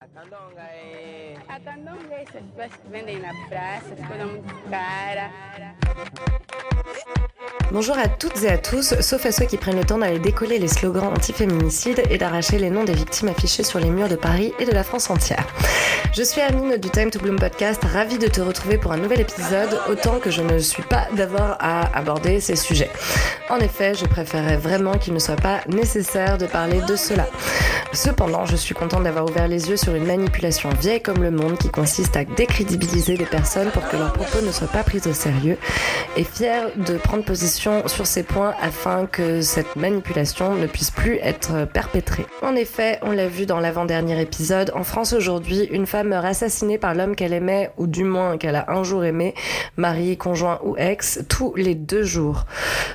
Atandong guys, essas pessoas que vendem na praça, ficam muito cara. Bonjour à toutes et à tous, sauf à ceux qui prennent le temps d'aller décoller les slogans anti-féminicides et d'arracher les noms des victimes affichés sur les murs de Paris et de la France entière. Je suis Amine du Time to Bloom podcast, ravie de te retrouver pour un nouvel épisode, autant que je ne suis pas d'avoir à aborder ces sujets. En effet, je préférerais vraiment qu'il ne soit pas nécessaire de parler de cela. Cependant, je suis contente d'avoir ouvert les yeux sur une manipulation vieille comme le monde qui consiste à décrédibiliser des personnes pour que leurs propos ne soient pas pris au sérieux et fière de prendre position sur ces points afin que cette manipulation ne puisse plus être perpétrée. En effet, on l'a vu dans l'avant-dernier épisode, en France aujourd'hui, une femme meurt assassinée par l'homme qu'elle aimait ou du moins qu'elle a un jour aimé, mari, conjoint ou ex, tous les deux jours.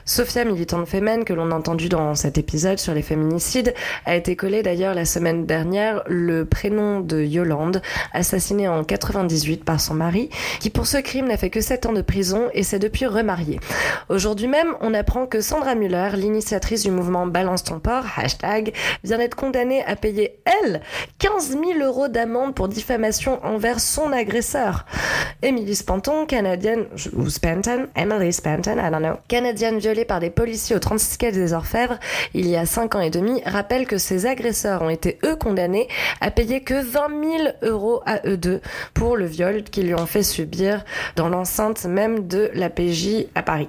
Sophia, militante féminine que l'on a entendu dans cet épisode sur les féminicides, a été collée d'ailleurs la semaine dernière le prénom de Yolande, assassinée en 98 par son mari, qui pour ce crime n'a fait que 7 ans de prison et s'est depuis remarié. Aujourd'hui même, on apprend que Sandra Muller, l'initiatrice du mouvement Balance ton port, hashtag, vient d'être condamnée à payer, elle, 15 000 euros d'amende pour diffamation envers son agresseur. Emily Spanton, canadienne, ou Spanton, Emily Spanton, I don't know, canadienne violée par des policiers au 36 quai des Orfèvres il y a 5 ans et demi, rappelle que ses agresseurs ont été eux condamnés à payer que 20 000 euros à eux deux pour le viol qu'ils lui ont fait subir dans l'enceinte même de la PJ à Paris.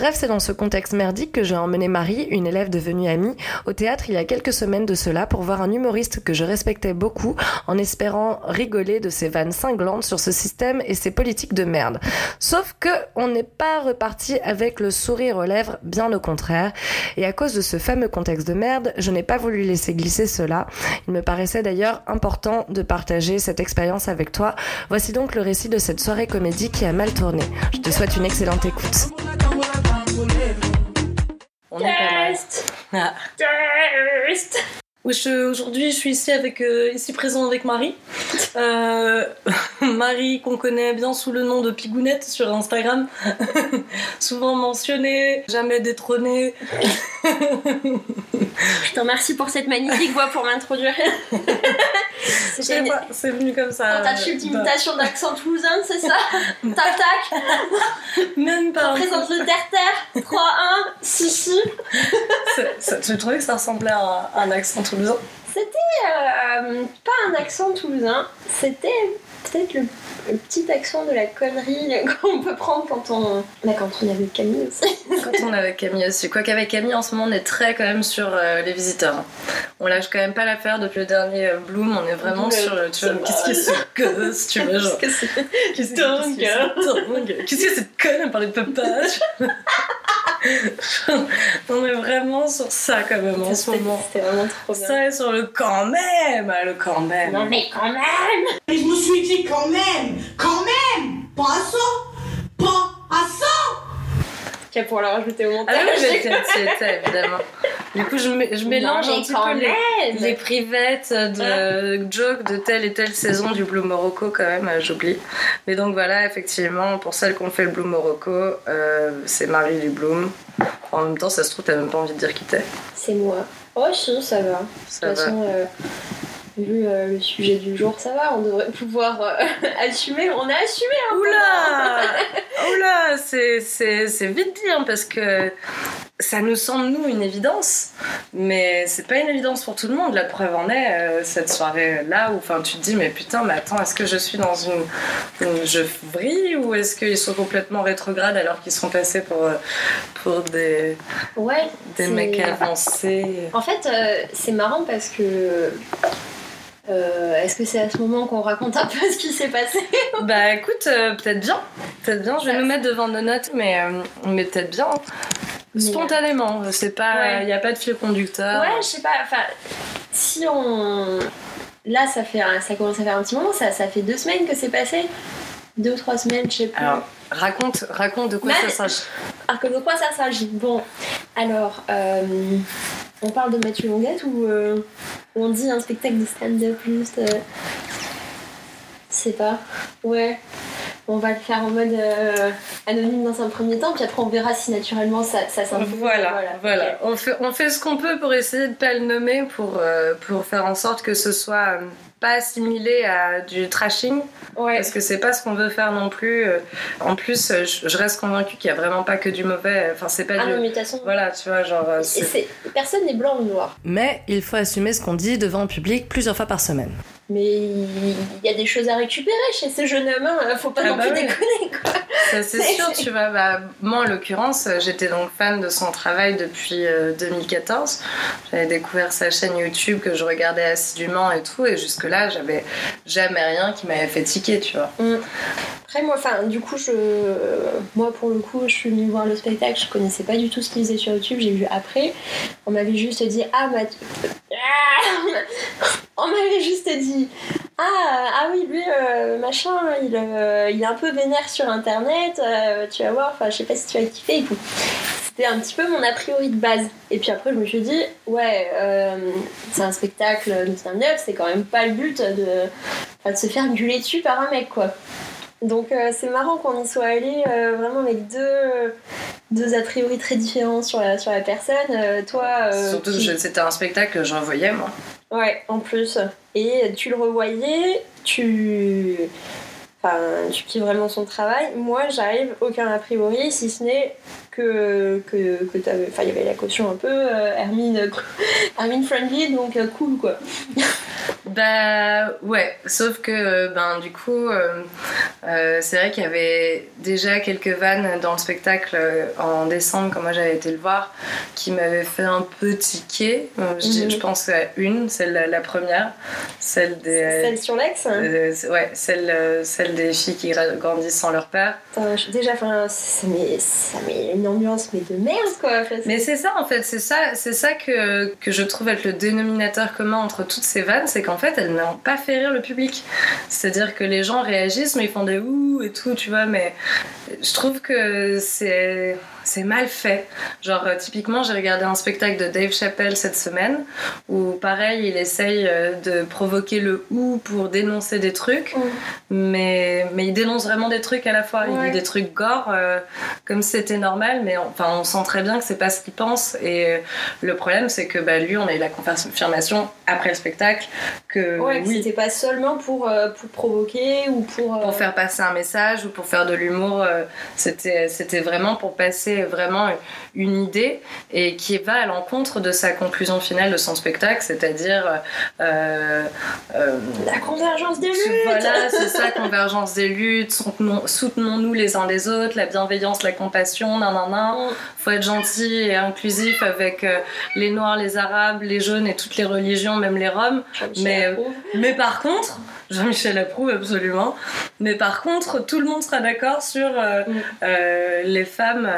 Bref, c'est dans ce contexte merdique que j'ai emmené Marie, une élève devenue amie, au théâtre il y a quelques semaines de cela pour voir un humoriste que je respectais beaucoup en espérant rigoler de ses vannes cinglantes sur ce système et ses politiques de merde. Sauf que on n'est pas reparti avec le sourire aux lèvres, bien au contraire. Et à cause de ce fameux contexte de merde, je n'ai pas voulu laisser glisser cela. Il me paraissait d'ailleurs important de partager cette expérience avec toi. Voici donc le récit de cette soirée comédie qui a mal tourné. Je te souhaite une excellente écoute. On est pas mal. Ah. Oui, je- Aujourd'hui, je suis ici avec euh, ici présent avec Marie. Euh, Marie qu'on connaît bien sous le nom de Pigounette sur Instagram, souvent mentionnée, jamais détrônée. Je te remercie pour cette magnifique voix pour m'introduire. Je c'est venu comme ça. Tentative euh, d'imitation d'accent toulousain, c'est ça Tac tac, bah, Même pas. présente le terre-terre. 3, 1, si si. Tu trouvais que ça ressemblait à un, un accent toulousain C'était euh, pas un accent toulousain, c'était peut-être le, le petit accent de la connerie qu'on peut prendre quand on. Bah, quand on est avec Camille aussi. Quand on est avec Camille aussi. Quoi qu'avec Camille, en ce moment, on est très quand même sur euh, les visiteurs. hein. On lâche quand même pas l'affaire depuis le dernier euh, Bloom. On est vraiment Ouais, sur le. Tu vois, qu'est-ce que c'est que ce, tu vois, genre. Qu'est-ce que c'est Qu'est-ce que c'est dingue Qu'est-ce que cette conne Elle parlait de papage On est vraiment sur ça quand même en ce C'était moment. c'était vraiment trop bien. Ça est sur le quand même Le quand même Non mais quand même Et je me suis dit quand même, quand même, pas à ça, pas à ça. Ok, pour la rajouter au Ah montage. oui, j'étais, tu étais, évidemment. Du coup, je, je mélange Non, un petit peu les, les privettes de jokes de telle et telle saison du Blue Morocco quand même, euh, j'oublie. Mais donc voilà, effectivement, pour celles qui ont fait le Blue Morocco, euh, c'est Marie du Bloom. En même temps, ça se trouve, t'as même pas envie de dire qui t'es. C'est moi. Oh si, ça va. Ça De toute va. façon, euh, vu euh, le sujet du jour, ça va, on devrait pouvoir euh, assumer. On a assumé un peu. Oula Oula C'est vite dit, hein, parce que ça nous semble, nous, une évidence. Mais c'est pas une évidence pour tout le monde. La preuve en est, euh, cette soirée-là, où enfin, tu te dis, mais putain, mais attends, est-ce que je suis dans une, une je vrille ou est-ce qu'ils sont complètement rétrogrades alors qu'ils sont passés pour, pour des, Ouais. des mecs avancés? En fait, c'est marrant parce que. Euh, Est-ce que c'est à ce moment qu'on raconte un peu ce qui s'est passé Bah écoute, euh, peut-être bien. Peut-être bien, je vais nous mettre devant nos notes, mais, euh, mais peut-être bien. Spontanément, c'est pas, il Ouais. n'y a pas de fil conducteur. Ouais, je sais pas. Enfin, si on. Là, ça, fait, un- ça commence à faire un petit moment, ça, ça fait deux semaines que c'est passé. Deux ou trois semaines, je sais plus. Alors, raconte, raconte de quoi Mais- ça s'agit. Alors, comme de quoi ça s'agit Bon, alors, on parle de Mathieu Longuette ou euh, on dit un spectacle de stand-up juste. euh, Je sais pas. Ouais. on va le faire en mode euh, anonyme dans un premier temps, puis après on verra si naturellement ça, ça s'impose. Voilà, voilà. On, fait, on fait ce qu'on peut pour essayer de pas le nommer, pour, pour faire en sorte que ce soit pas assimilé à du trashing, Ouais. parce que c'est pas ce qu'on veut faire non plus. Euh, En plus, euh, je, reste convaincue qu'il y a vraiment pas que du mauvais. Enfin, c'est pas Ah du. non, façon, Voilà, tu vois, genre. euh, et c'est- c'est- personne n'est blanc ou noir. Mais il faut assumer ce qu'on dit devant le public plusieurs fois par semaine. Mais il y a des choses à récupérer chez ce jeune homme, hein. faut pas Ah non bah plus oui. déconner quoi. Ça, c'est sûr, tu vois. Bah, moi, en l'occurrence, j'étais donc fan de son travail depuis euh, 2014. J'avais découvert sa chaîne YouTube que je regardais assidûment et tout. Et jusque-là, j'avais jamais rien qui m'avait fait tiquer, tu vois. Après moi, enfin du coup je, moi pour le coup je suis venue voir le spectacle, je connaissais pas du tout ce qu'il faisait sur YouTube, j'ai vu après, on m'avait juste dit ah Mathieu, Ah on m'avait juste dit ah ah oui lui euh, machin il, euh, il est un peu vénère sur internet, euh, tu vas voir, enfin je sais pas si tu vas kiffer et tout. C'était un petit peu mon a priori de base. Et puis après, je me suis dit, ouais, c'est un spectacle de stand-up, c'est quand même pas le but de, de se faire gueuler dessus par un mec, quoi. Donc euh, c'est marrant qu'on y soit allé euh, vraiment avec deux, deux a priori très différents sur la, sur la personne. Euh, toi, Surtout qui- c'était un spectacle que je revoyais, moi. Ouais, en plus. Et tu le revoyais, tu. Enfin, tu kiffes vraiment son travail. Moi, j'arrive, aucun a priori, si ce n'est que, que, que t'avais. Enfin, il y avait la caution un peu, euh, Hermine, friendly, donc euh, cool quoi. Bah ouais, sauf que euh, ben du coup euh, euh, c'est vrai qu'il y avait déjà quelques vannes dans le spectacle en décembre quand moi j'avais été le voir qui m'avaient fait un peu tiquer. Je, Mhm. je pense à une, celle la, la première, celle des Celle sur l'ex. hein. euh, ouais, celle, celle des filles qui gra- grandissent sans leur père. Je- déjà, enfin, ça met, ça met une ambiance mais de merde quoi. Enfin, Mais c'est ça en fait, c'est ça, c'est ça que, que je trouve être le dénominateur commun entre toutes ces vannes, c'est qu'en fait elles n'ont pas fait rire le public. C'est-à-dire que les gens réagissent mais ils font des ouh et tout, tu vois, mais je trouve que c'est c'est mal fait. Genre euh, typiquement j'ai regardé un spectacle de Dave Chappelle cette semaine où pareil il essaye euh, de provoquer le ouh pour dénoncer des trucs, mais, mais il dénonce vraiment des trucs à la fois. Il dit des trucs gore euh, comme si c'était normal, mais on, enfin, on sent très bien que c'est pas ce qu'il pense. Et le problème, c'est que bah, lui, on a eu la confirmation après le spectacle que Ouais, oui, c'était pas seulement pour, euh, pour provoquer ou pour. euh, pour faire passer un message ou pour faire de l'humour, c'était c'était vraiment pour passer vraiment une idée et qui va à l'encontre de sa conclusion finale de son spectacle, c'est-à-dire euh, euh, La convergence des luttes voilà, c'est ça, convergence des luttes, soutenons- soutenons-nous les uns les autres, la bienveillance, la compassion, nan nan nan. Mm. Faut être gentil et inclusif avec euh, les noirs, les arabes, les jaunes et toutes les religions, même les roms. Mais. Mais par contre, Jean-Michel approuve absolument. Mais par contre, tout le monde sera d'accord sur euh, Mm. euh, les femmes.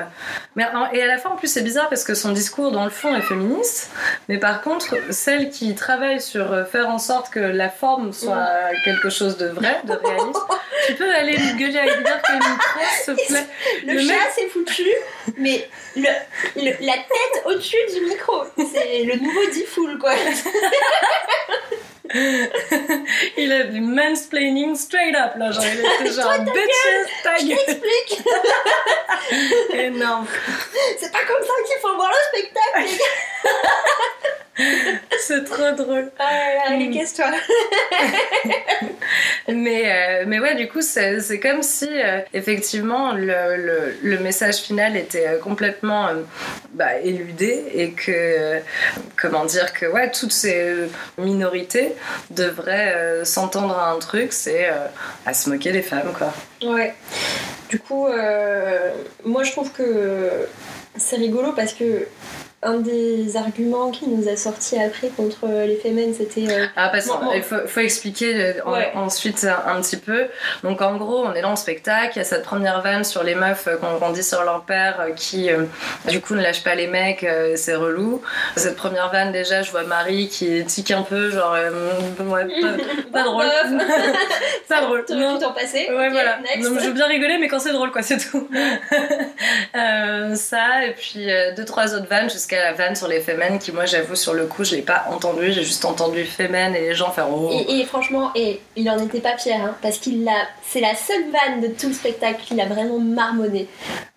Mais, et à la fin, en plus, c'est bizarre parce que son discours, dans le fond, est féministe. Mais par contre, celle qui travaille sur euh, faire en sorte que la forme soit quelque chose de vrai, de réaliste, tu peux aller lui gueuler à dire que le micro, s'il te plaît. Le, Le chat s'est foutu, mais le, le- la tête au-dessus du micro. C'est le nouveau D-Fool, quoi. Il a du mansplaining straight up, là. Genre, il était genre, bitches, ta Je gueule. t'explique, Énorme. c'est pas comme ça qu'il faut voir le spectacle, les gars. C'est trop drôle. Ah là, Mm. les casse-toi. Mais, euh, mais ouais, du coup, c'est comme si, euh, effectivement, le, le, le message final était euh, complètement euh, bah, éludé et que, comment dire, que ouais, toutes ces minorités devraient s'entendre à un truc, c'est à se moquer des femmes, quoi. Ouais. Du coup, moi je trouve que c'est rigolo parce que un des arguments qui nous a sorti après contre les femmes, c'était. euh, Ah, parce qu'il faut, faut expliquer euh, en- Ouais. ensuite un, un petit peu. Donc, en gros, on est dans le spectacle. Il y a cette première vanne sur les meufs euh, qu'on qu'on dit sur leur père euh, qui, euh, du coup, ne lâche pas les mecs. euh, c'est relou. Cette première vanne, déjà, je vois Marie qui tique un peu, genre, euh, ouais, pas, pas drôle. pas drôle. Non. pu t'en passer. Ouais, Ok, voilà. next. Donc, je veux bien rigoler, mais quand c'est drôle, quoi, c'est tout. Euh, ça, et puis euh, deux, trois autres vannes jusqu'à jusqu'à la vanne sur les femmes qui, moi, j'avoue, sur le coup, je l'ai pas entendu. J'ai juste entendu femmes et les gens faire oh. Et, et franchement, et il en était pas fier, hein, parce qu'il l'a. C'est la seule vanne de tout le spectacle qu'il a vraiment marmonné.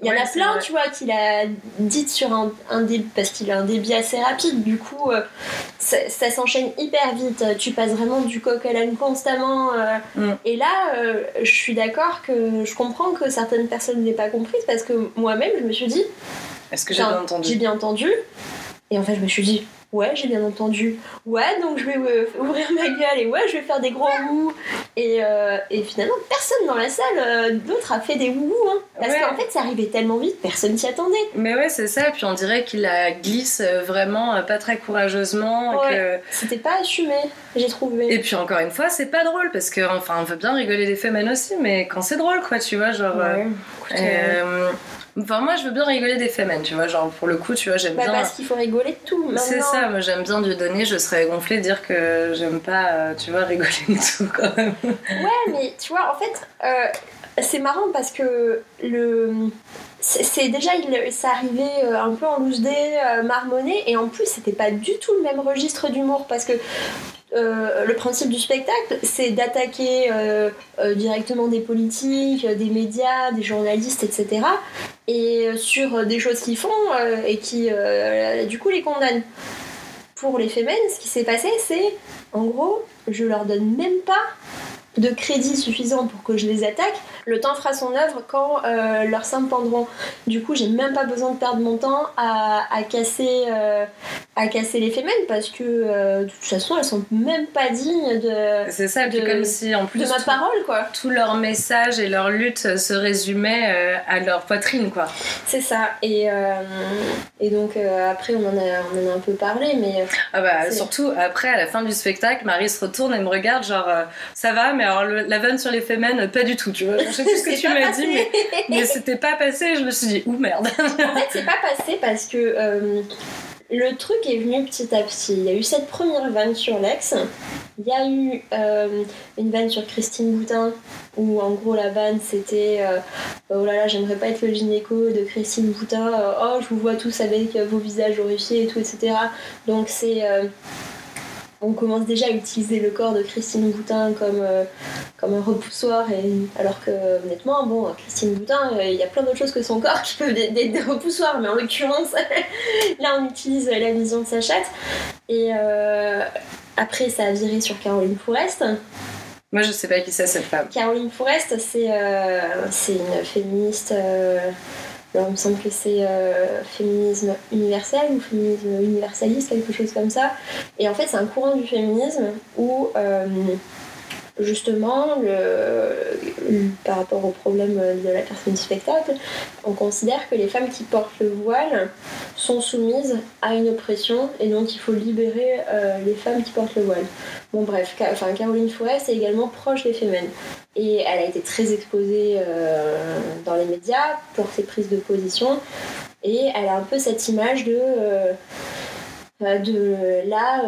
Il y en a plein, vrai. tu vois, qu'il a dites sur un, un débit, parce qu'il a un débit assez rapide. Du coup, euh, ça, ça s'enchaîne hyper vite. Tu passes vraiment du coq à l'âne constamment. euh, Mm. Et là, euh, je suis d'accord que je comprends que certaines personnes n'aient pas compris, parce que moi-même, je me suis dit, Est-ce que j'ai bien entendu J'ai bien entendu. Et en fait, je me suis dit, ouais, j'ai bien entendu. Ouais, donc je vais euh, ouvrir ma gueule et ouais, je vais faire des gros ouh. Et, euh, et finalement, personne dans la salle euh, d'autre a fait des ouh hein. Parce Ouais. qu'en fait, ça arrivait tellement vite, personne s'y attendait. Mais ouais, c'est ça. Puis on dirait qu'il la glisse euh, vraiment euh, pas très courageusement. Ouais. que- C'était pas assumé, j'ai trouvé. Et puis encore une fois, c'est pas drôle parce que, enfin, on veut bien rigoler des femmes aussi, mais quand c'est drôle, quoi, tu vois, genre. Ouais. Écoute, Enfin, moi, je veux bien rigoler des femmes, tu vois, genre pour le coup, tu vois, j'aime bah, bien. parce qu'il faut rigoler de tout. C'est ça, moi j'aime bien du donner, je serais gonflée de dire que j'aime pas, euh, tu vois, rigoler de tout quand même. Ouais, mais tu vois, en fait, euh, c'est marrant parce que le. C'est déjà, il, ça arrivait euh, un peu en loose day, marmonné, et en plus, c'était pas du tout le même registre d'humour parce que le principe du spectacle, c'est d'attaquer euh, euh, directement des politiques, euh, des médias, des journalistes, etc. Et euh, sur euh, des choses qu'ils font euh, et qui, euh, du coup, les condamnent. Pour les fémènes, ce qui s'est passé, c'est en gros, je leur donne même pas de crédit suffisant pour que je les attaque. Le temps fera son œuvre quand euh, leurs seins pendront. Du coup, j'ai même pas besoin de perdre mon temps à, à casser, euh, à casser les fémènes parce que euh, de toute façon, elles sont même pas dignes de, C'est ça, De- comme si en plus de ma tout, parole, quoi. tout leur message et leur lutte se résumait euh, à leur poitrine, quoi. C'est ça. Et, euh, et donc, après, on en, a, on en a un peu parlé, mais Ah bah surtout après à la fin du spectacle, Marie se retourne et me regarde genre ça va, mais alors le- la vanne sur les femmes, pas du tout, tu vois. Je sais plus ce que tu m'as dit, mais, mais c'était pas passé. Je me suis dit ouh merde. En fait, c'est pas passé parce que euh, le truc est venu petit à petit. Il y a eu cette première vanne sur Lex. Il y a eu euh, une vanne sur Christine Boutin où en gros la vanne c'était euh, oh là là j'aimerais pas être le gynéco de Christine Boutin oh je vous vois tous avec vos visages horrifiés et tout etc donc c'est on commence déjà à utiliser le corps de Christine Boutin comme, euh, comme un repoussoir, et, alors que honnêtement, bon, Christine Boutin, euh, il y a plein d'autres choses que son corps qui peuvent être des, des repoussoirs, mais en l'occurrence, là on utilise la vision de sa chatte. Et euh, après, ça a viré sur Caroline Fourest. Moi je sais pas qui c'est cette femme. Caroline euh, c'est une féministe. Il me semble que c'est euh, féminisme universel ou féminisme universaliste, quelque chose comme ça. Et en fait, c'est un courant du féminisme où, euh, justement, par rapport au problème de la personne du spectacle, on considère que les femmes qui portent le voile sont soumises à une oppression et donc il faut libérer euh, les femmes qui portent le voile. Bon, bref, enfin, Caroline Forest est également proche des féminines. Et elle a été très exposée euh, dans les médias pour ses prises de position. Et elle a un peu cette image de, euh, la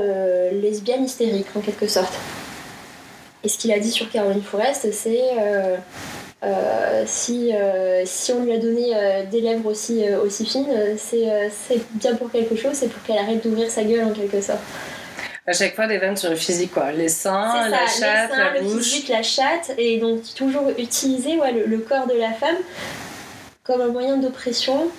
lesbienne hystérique, en quelque sorte. Et ce qu'il a dit sur Caroline Forest, c'est euh, euh, si, euh, si on lui a donné euh, des lèvres aussi, aussi fines, c'est bien pour quelque chose, c'est pour qu'elle arrête d'ouvrir sa gueule en quelque sorte. À chaque fois des vannes sur le physique quoi, les seins, la chatte, les seins, la le bouche. physique, la chatte, et donc toujours utiliser ouais, le, le corps de la femme comme un moyen d'oppression.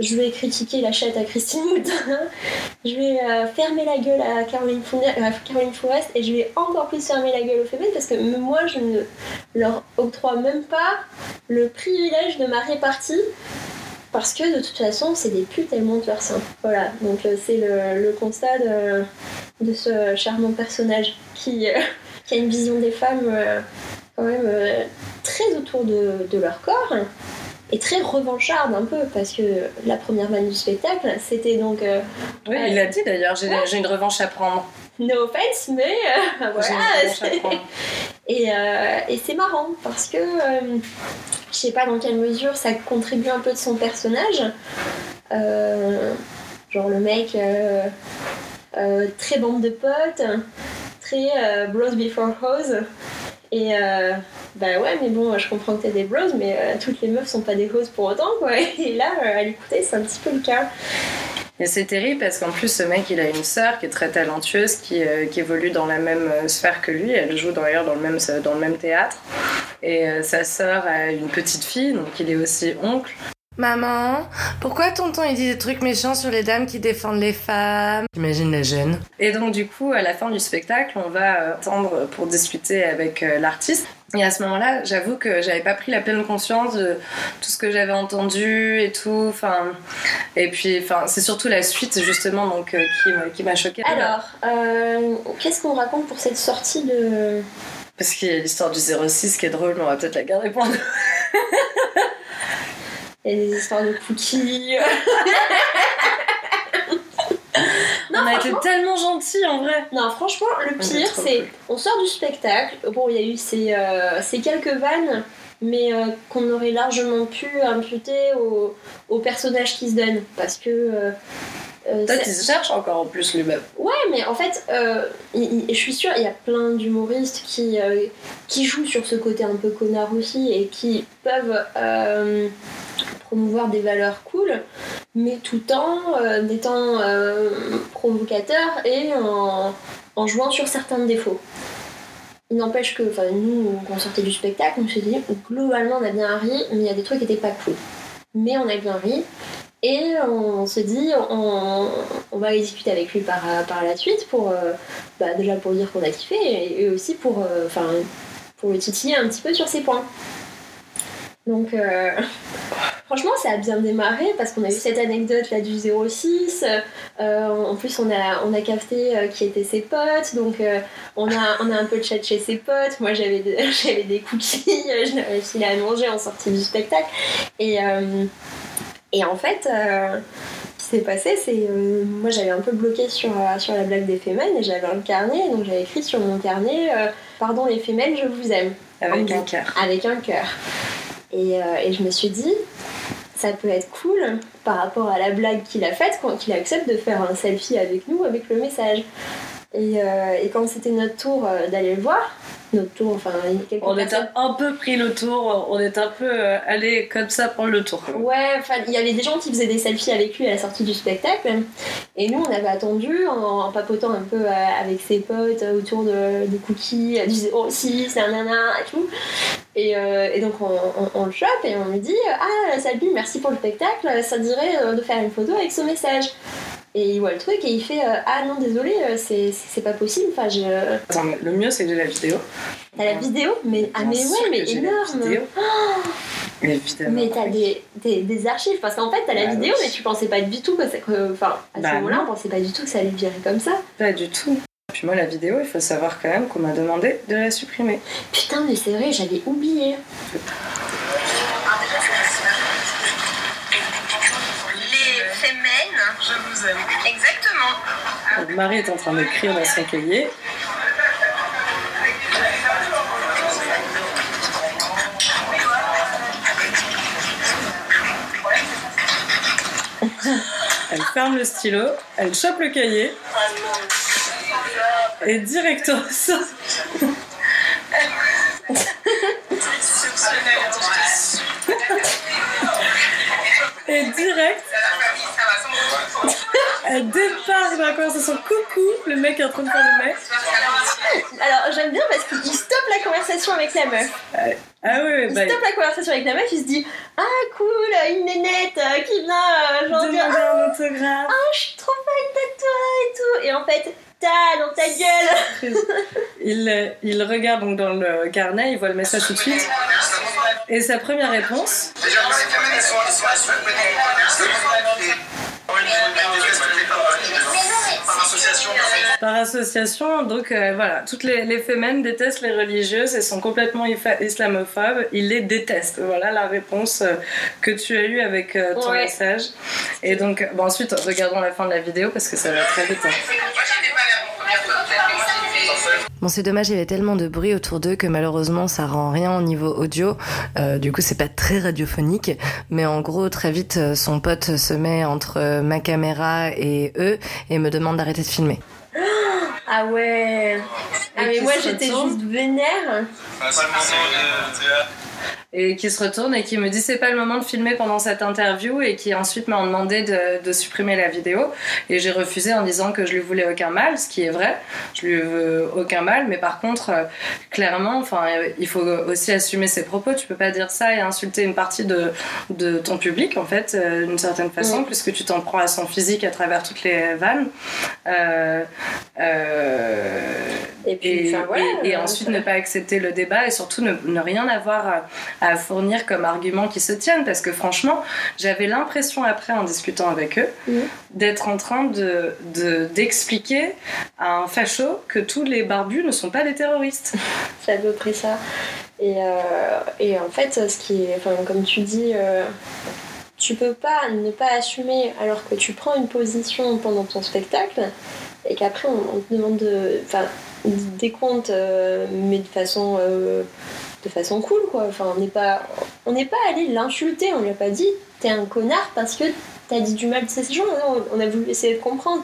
Je vais critiquer la chatte à Christine Moutin, je vais euh, fermer la gueule à Caroline, Fournier- à Caroline Forest et je vais encore plus fermer la gueule aux féminines parce que moi je ne leur octroie même pas le privilège de ma répartie parce que de toute façon c'est des putes, elles montent leur sein. Voilà, donc euh, c'est le, le constat de, ce charmant personnage qui, euh, a une vision des femmes euh, quand même euh, très autour de leur corps et très revancharde un peu parce que la première vanne du spectacle c'était donc euh, Oui, il a dit d'ailleurs, j'ai une revanche à prendre. no offense mais euh, voilà et, euh, et c'est marrant parce que je sais pas dans quelle mesure ça contribue un peu de son personnage. Genre le mec très bande de potes, très bros before hoes. Et euh, bah ouais, mais bon, je comprends que t'as des bros, mais euh, toutes les meufs sont pas des hoes pour autant quoi. Et là, euh, à l'écouter, c'est un petit peu le cas. Et c'est terrible parce qu'en plus, ce mec, il a une sœur qui est très talentueuse, qui, euh, qui évolue dans la même sphère que lui. Elle joue d'ailleurs dans, le même, dans le même théâtre. Et sa sœur a une petite fille, donc il est aussi oncle. Maman, pourquoi tonton il dit des trucs méchants sur les dames qui défendent les femmes? J'imagine la jeune. Et donc du coup, à la fin du spectacle, on va attendre pour discuter avec l'artiste. Et à ce moment-là, j'avoue que j'avais pas pris la pleine conscience de tout ce que j'avais entendu et tout. Enfin, et puis, enfin, c'est surtout la suite justement donc euh, qui m'a choquée. Alors, euh, qu'est-ce qu'on raconte pour cette sortie de Parce qu'il y a l'histoire du 06 qui est drôle, mais on va peut-être la garder pour nous. Il y a des histoires de cookies. on a été tellement gentils en vrai. Non, franchement, le pire, c'est on sort du spectacle. Bon, il y a eu ces, euh, ces quelques vannes, mais euh, qu'on aurait largement pu imputer au, au, personnage qui se donne. Parce que. Euh, Peut-être qu'il se cherche encore en plus lui-même. Ouais, mais en fait, je suis sûre, il y a plein d'humoristes qui, qui jouent sur ce côté un peu connard aussi et qui peuvent promouvoir des valeurs cool, mais tout en euh, étant euh, provocateur et en, en, jouant sur certains défauts. Il n'empêche que nous, quand on sortait du spectacle, on se dit globalement on a bien ri, mais il y a des trucs qui n'étaient pas cool. Mais on a bien ri. Et on se dit, on, va discuter avec lui par, par la suite, pour, euh, bah, déjà pour dire qu'on a kiffé, et, aussi pour, enfin pour le titiller un petit peu sur ses points. Donc, euh, franchement, ça a bien démarré parce qu'on a eu cette anecdote là du 06. Euh, en plus, on a, on a capté euh, qui étaient ses potes. Donc, on, a, on a un peu de chat chez ses potes. Moi, j'avais j'avais des cookies. je l'avais filé à manger en sortie du spectacle. Et, et en fait, ce qui s'est passé, c'est. moi, j'avais un peu bloqué sur, sur la blague des femelles et j'avais un carnet. Donc, j'avais écrit sur mon carnet Pardon, les femelles, je vous aime. Avec un cœur. Avec un cœur. Et, euh, et, je me suis dit, ça peut être cool par rapport à la blague qu'il a faite quand il accepte de faire un selfie avec nous avec le message. Et, euh, et quand c'était notre tour euh, d'aller le voir, notre tour, enfin, On était un peu pris le tour, on est un peu euh, allé comme ça prendre le tour. Ouais, enfin, il y avait des gens qui faisaient des selfies avec lui à la sortie du spectacle. Et nous, on avait attendu en, papotant un peu avec ses potes autour de, des cookies, du oh si, c'est un nana et tout. Et, et donc, on, on, le chope et on lui dit Ah, salut, merci pour le spectacle, ça dirait de faire une photo avec ce message. Et il voit le truc et il fait euh, Ah non, désolé, euh, c'est pas possible. Enfin, je... Attends, le mieux c'est que j'ai la vidéo. T'as la vidéo Mais, ah, mais ouais, mais énorme oh mais évidemment. Mais t'as des, des, des, archives, parce qu'en fait t'as la bah vidéo, mais tu pensais pas du tout que. Enfin, à ce bah moment-là, on pensait pas du tout que ça allait virer comme ça. Pas du tout. Puis moi, la vidéo, il faut savoir quand même qu'on m'a demandé de la supprimer. Putain, mais c'est vrai, j'avais oublié. Marie est en train d'écrire dans son cahier. Elle ferme le stylo, elle chope le cahier et directement et direct elle débarque dans la conversation. Coucou, le mec est en train de faire le mec. Alors j'aime bien parce qu'il stoppe la conversation avec la meuf. Ah oui, il bah, stoppe la conversation avec la meuf, il se dit Ah cool, une nénette euh, qui vient euh, genre dire ah, un autographe. Ah, je suis trop fan de toi et tout. Et en fait, ta dans ta gueule. il, euh, il regarde donc dans le carnet, il voit le message tout de suite. Et sa première réponse. Par association, donc euh, voilà, toutes les, les fémènes détestent les religieuses et sont complètement islamophobes. Ils les détestent. Voilà la réponse euh, que tu as eue avec euh, ton message. Et donc, bon, ensuite, regardons la fin de la vidéo parce que ça va très vite. Hein. Bon, c'est dommage, il y avait tellement de bruit autour d'eux que malheureusement ça rend rien au niveau audio. Euh, du coup, c'est pas très radiophonique, mais en gros, très vite, euh, son pote se met entre euh, ma caméra et eux et me demande d'arrêter de filmer. Ah ouais. Ah mais moi j'étais juste vénère. Et qui se retourne et qui me dit c'est pas le moment de filmer pendant cette interview et qui ensuite m'a demandé de, de, supprimer la vidéo. Et j'ai refusé en disant que je lui voulais aucun mal, ce qui est vrai, je lui veux aucun mal, mais par contre euh, clairement, enfin il faut aussi assumer ses propos, tu peux pas dire ça et insulter une partie de, de ton public en fait euh, d'une certaine façon puisque tu t'en prends à son physique à travers toutes les vannes. Euh, et, puis, et, ensuite ne pas accepter le débat et surtout ne, ne rien avoir à, fournir comme argument qui se tiennent parce que franchement j'avais l'impression après en discutant avec eux d'être en train de d'expliquer à un facho que tous les barbus ne sont pas des terroristes. C'est à peu près ça. Et, euh, et, en fait ce qui est enfin, comme tu dis euh, tu peux pas ne pas assumer alors que tu prends une position pendant ton spectacle et qu'après on, te demande de, des comptes euh, mais de façon de façon cool quoi. Enfin, on n'est pas, on n'est pas allé l'insulter, on lui a pas dit t'es un connard parce que t'as dit du mal de ces gens. on a voulu essayer de comprendre.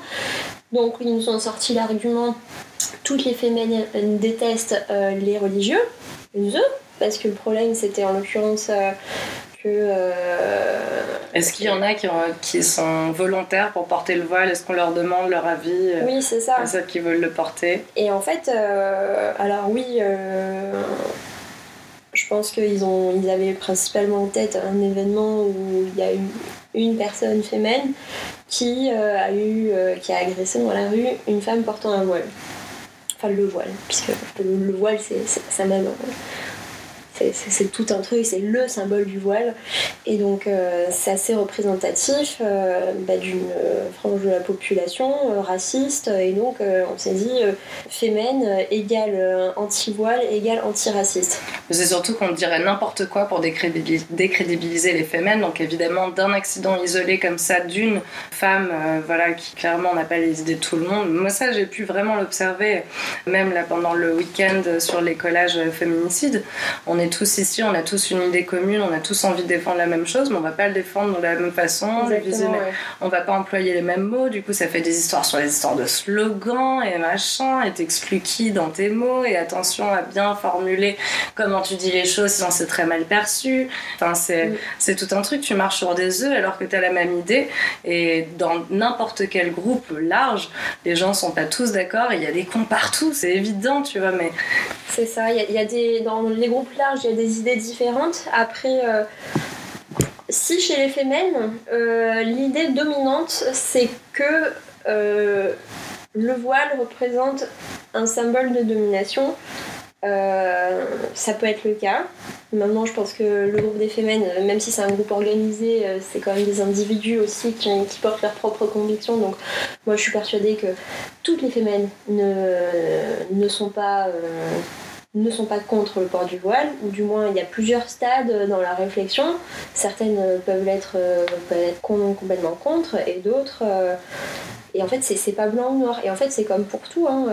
Donc ils nous ont sorti l'argument toutes les féminines détestent euh, les religieux, eux, parce que le problème c'était en l'occurrence euh, que. Euh, Est-ce qu'il y en a qui, qui, sont volontaires pour porter le voile? Est-ce qu'on leur demande leur avis Oui, c'est ça. À ceux qui veulent le porter? Et en fait, alors oui je pense qu'ils ont, ils avaient principalement en tête un événement où il y a eu une personne féminine qui euh, a eu, euh, qui a agressé dans la rue une femme portant un voile. Enfin le voile, puisque le, voile c'est, ça même c'est tout un truc, c'est le symbole du voile. Et donc, euh, c'est assez représentatif euh, bah, d'une euh, frange de la population raciste. Et donc, on s'est dit, fémène égale anti-voile égale anti-raciste. C'est surtout qu'on dirait n'importe quoi pour décrédibiliser les fémènes. Donc, évidemment, d'un accident isolé comme ça, d'une femme, voilà, qui clairement n'a pas les idées de tout le monde. Moi, ça, j'ai pu vraiment l'observer, même là pendant le week-end sur les collages féminicides. On est tous ici, on a tous une idée commune, on a tous envie de défendre la même chose, mais on va pas le défendre de la même façon. On va pas employer les mêmes mots. Du coup, ça fait des histoires sur les histoires de slogans et machin. Et t'exclus qui dans tes mots. Et attention à bien formuler comment tu dis les choses, sinon c'est très mal perçu. Enfin, c'est, c'est tout un truc. Tu marches sur des œufs alors que tu as la même idée. Et dans n'importe quel groupe large, les gens sont pas tous d'accord. Il y a des cons partout, c'est évident, tu vois. Mais c'est ça. Il y, y, a des dans les groupes larges il y a des idées différentes. Après, euh, si chez les femelles, euh, l'idée dominante, c'est que euh, le voile représente un symbole de domination. ça peut être le cas. Maintenant, je pense que le groupe des femmes, même si c'est un groupe organisé, c'est quand même des individus aussi qui, portent leurs propres convictions. Donc, moi, je suis persuadée que toutes les femmes ne, ne sont pas ne sont pas contre le port du voile, ou du moins il y a plusieurs stades dans la réflexion. Certaines peuvent l'être euh, complètement contre, et d'autres. Euh, et en fait, c'est pas blanc ou noir. Et en fait, c'est comme pour tout. Hein.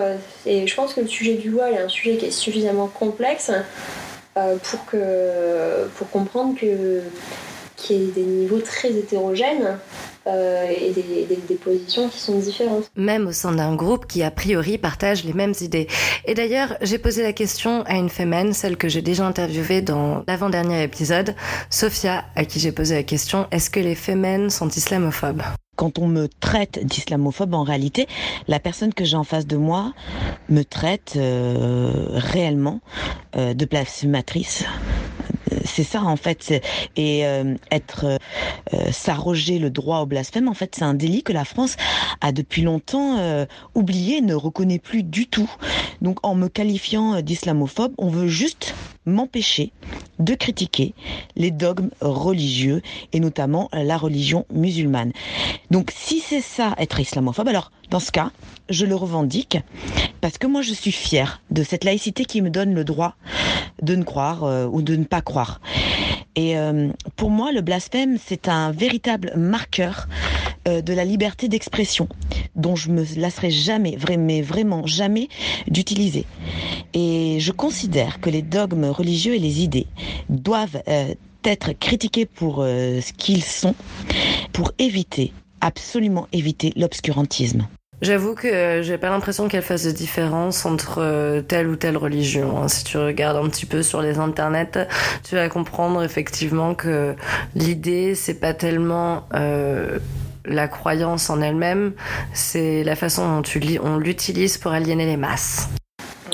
Et je pense que le sujet du voile est un sujet qui est suffisamment complexe euh, pour, comprendre qu'il y ait des niveaux très hétérogènes euh, et des, positions qui sont différentes. Même au sein d'un groupe qui a priori partage les mêmes idées. Et d'ailleurs, j'ai posé la question à une fémène, celle que j'ai déjà interviewée dans l'avant-dernier épisode, Sophia, à qui j'ai posé la question, est-ce que les fémènes sont islamophobes? Quand on me traite d'islamophobe, en réalité, la personne que j'ai en face de moi me traite euh, réellement euh, de blasphématrice c'est ça en fait. Et euh, être euh, s'arroger le droit au blasphème, en fait, c'est un délit que la France a depuis longtemps euh, oublié, ne reconnaît plus du tout. Donc, en me qualifiant d'islamophobe, on veut juste m'empêcher de critiquer les dogmes religieux et notamment la religion musulmane. Donc si c'est ça être islamophobe, alors dans ce cas, je le revendique parce que moi je suis fière de cette laïcité qui me donne le droit de ne croire euh, ou de ne pas croire. Et euh, pour moi, le blasphème, c'est un véritable marqueur euh, de la liberté d'expression dont je me lasserai jamais, mais vraiment jamais d'utiliser. Et je considère que les dogmes religieux et les idées doivent être critiqués pour ce qu'ils sont, pour éviter, absolument éviter l'obscurantisme. J'avoue que j'ai pas l'impression qu'elle fasse de différence entre euh, telle ou telle religion. hein. Si tu regardes un petit peu sur les internets, tu vas comprendre effectivement que l'idée c'est pas tellement euh, la croyance en elle-même, c'est la façon dont on l'utilise pour aliéner les masses.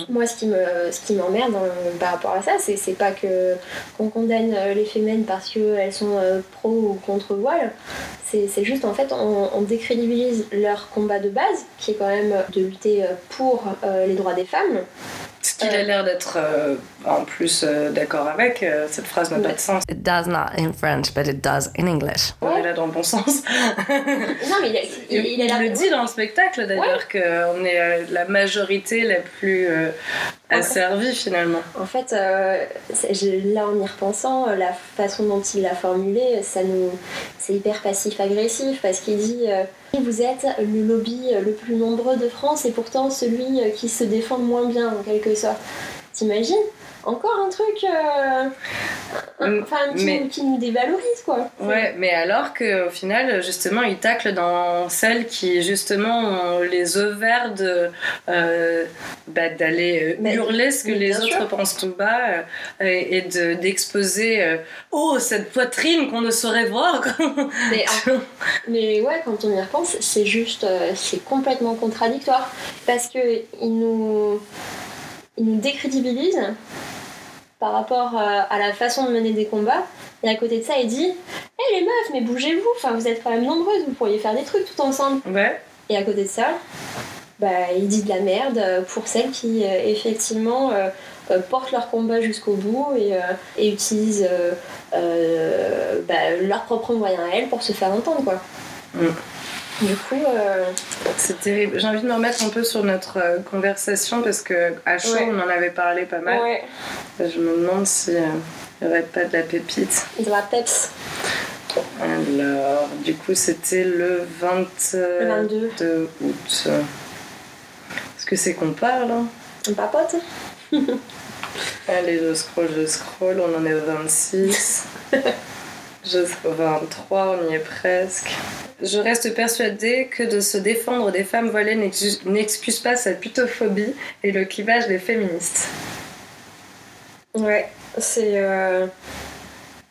Moi, ce qui me, ce qui m'emmerde hein, par rapport à ça, c'est, c'est pas que qu'on condamne euh, les fémènes parce qu'elles sont euh, pro ou contre voile. C'est, c'est juste en fait, on, on décrédibilise leur combat de base, qui est quand même de lutter euh, pour euh, les droits des femmes. Ce qu'il a l'air d'être euh, en plus euh, d'accord avec, euh, cette phrase n'a pas de sens. It does not in French, but it does in English. Elle est dans le bon sens. Non, mais il, a- il, il a le dit dans le spectacle d'ailleurs qu'on est euh, la majorité la plus euh, asservie finalement. En fait, euh, là en y repensant, euh, la façon dont il l'a formulé, ça nous, c'est hyper passif-agressif parce qu'il dit euh, vous êtes le lobby le plus nombreux de France et pourtant celui qui se défend le moins bien en quelque sorte. T'imagines Encore un truc, euh, Mm, enfin qui, mais- qui nous dévalorise quoi. Ouais, mais alors qu'au final, justement, il tacle dans celles qui, justement, ont les ovaires de, euh, bah, d'aller euh, hurler ce que les autres sûr. pensent tout bas et, et de, d'exposer Oh, cette poitrine qu'on ne saurait voir Mais, en- mais ouais, quand on y repense, c'est juste, c'est complètement contradictoire parce que il nous, il nous décrédibilise par rapport euh, à la façon de mener des combats. Et à côté de ça, il dit Hé les meufs, mais bougez-vous, enfin vous êtes quand même nombreuses, vous pourriez faire des trucs tout ensemble. Ouais, Et à côté de ça, bah, il dit de la merde euh, pour celles qui euh, effectivement euh, euh, portent leur combat jusqu'au bout et, et utilisent bah, leurs propres moyens à elles pour se faire entendre quoi. Mm. Du coup, euh, c'est terrible. J'ai envie de me remettre un peu sur notre euh, conversation parce que à chaud, Ouais. on en avait parlé pas mal. ouais, Je me demande si euh, il n'y aurait pas de la pépite. de la peps. Alors, du coup, c'était le 22 Le 22. août. Est-ce que c'est qu'on parle hein? On papote Allez, je scroll, je scroll, on en est au 26. Jusqu'au 23, on y est presque. Je reste persuadée que de se défendre des femmes voilées n'excuse pas sa putophobie et le clivage des féministes. Ouais, c'est. euh,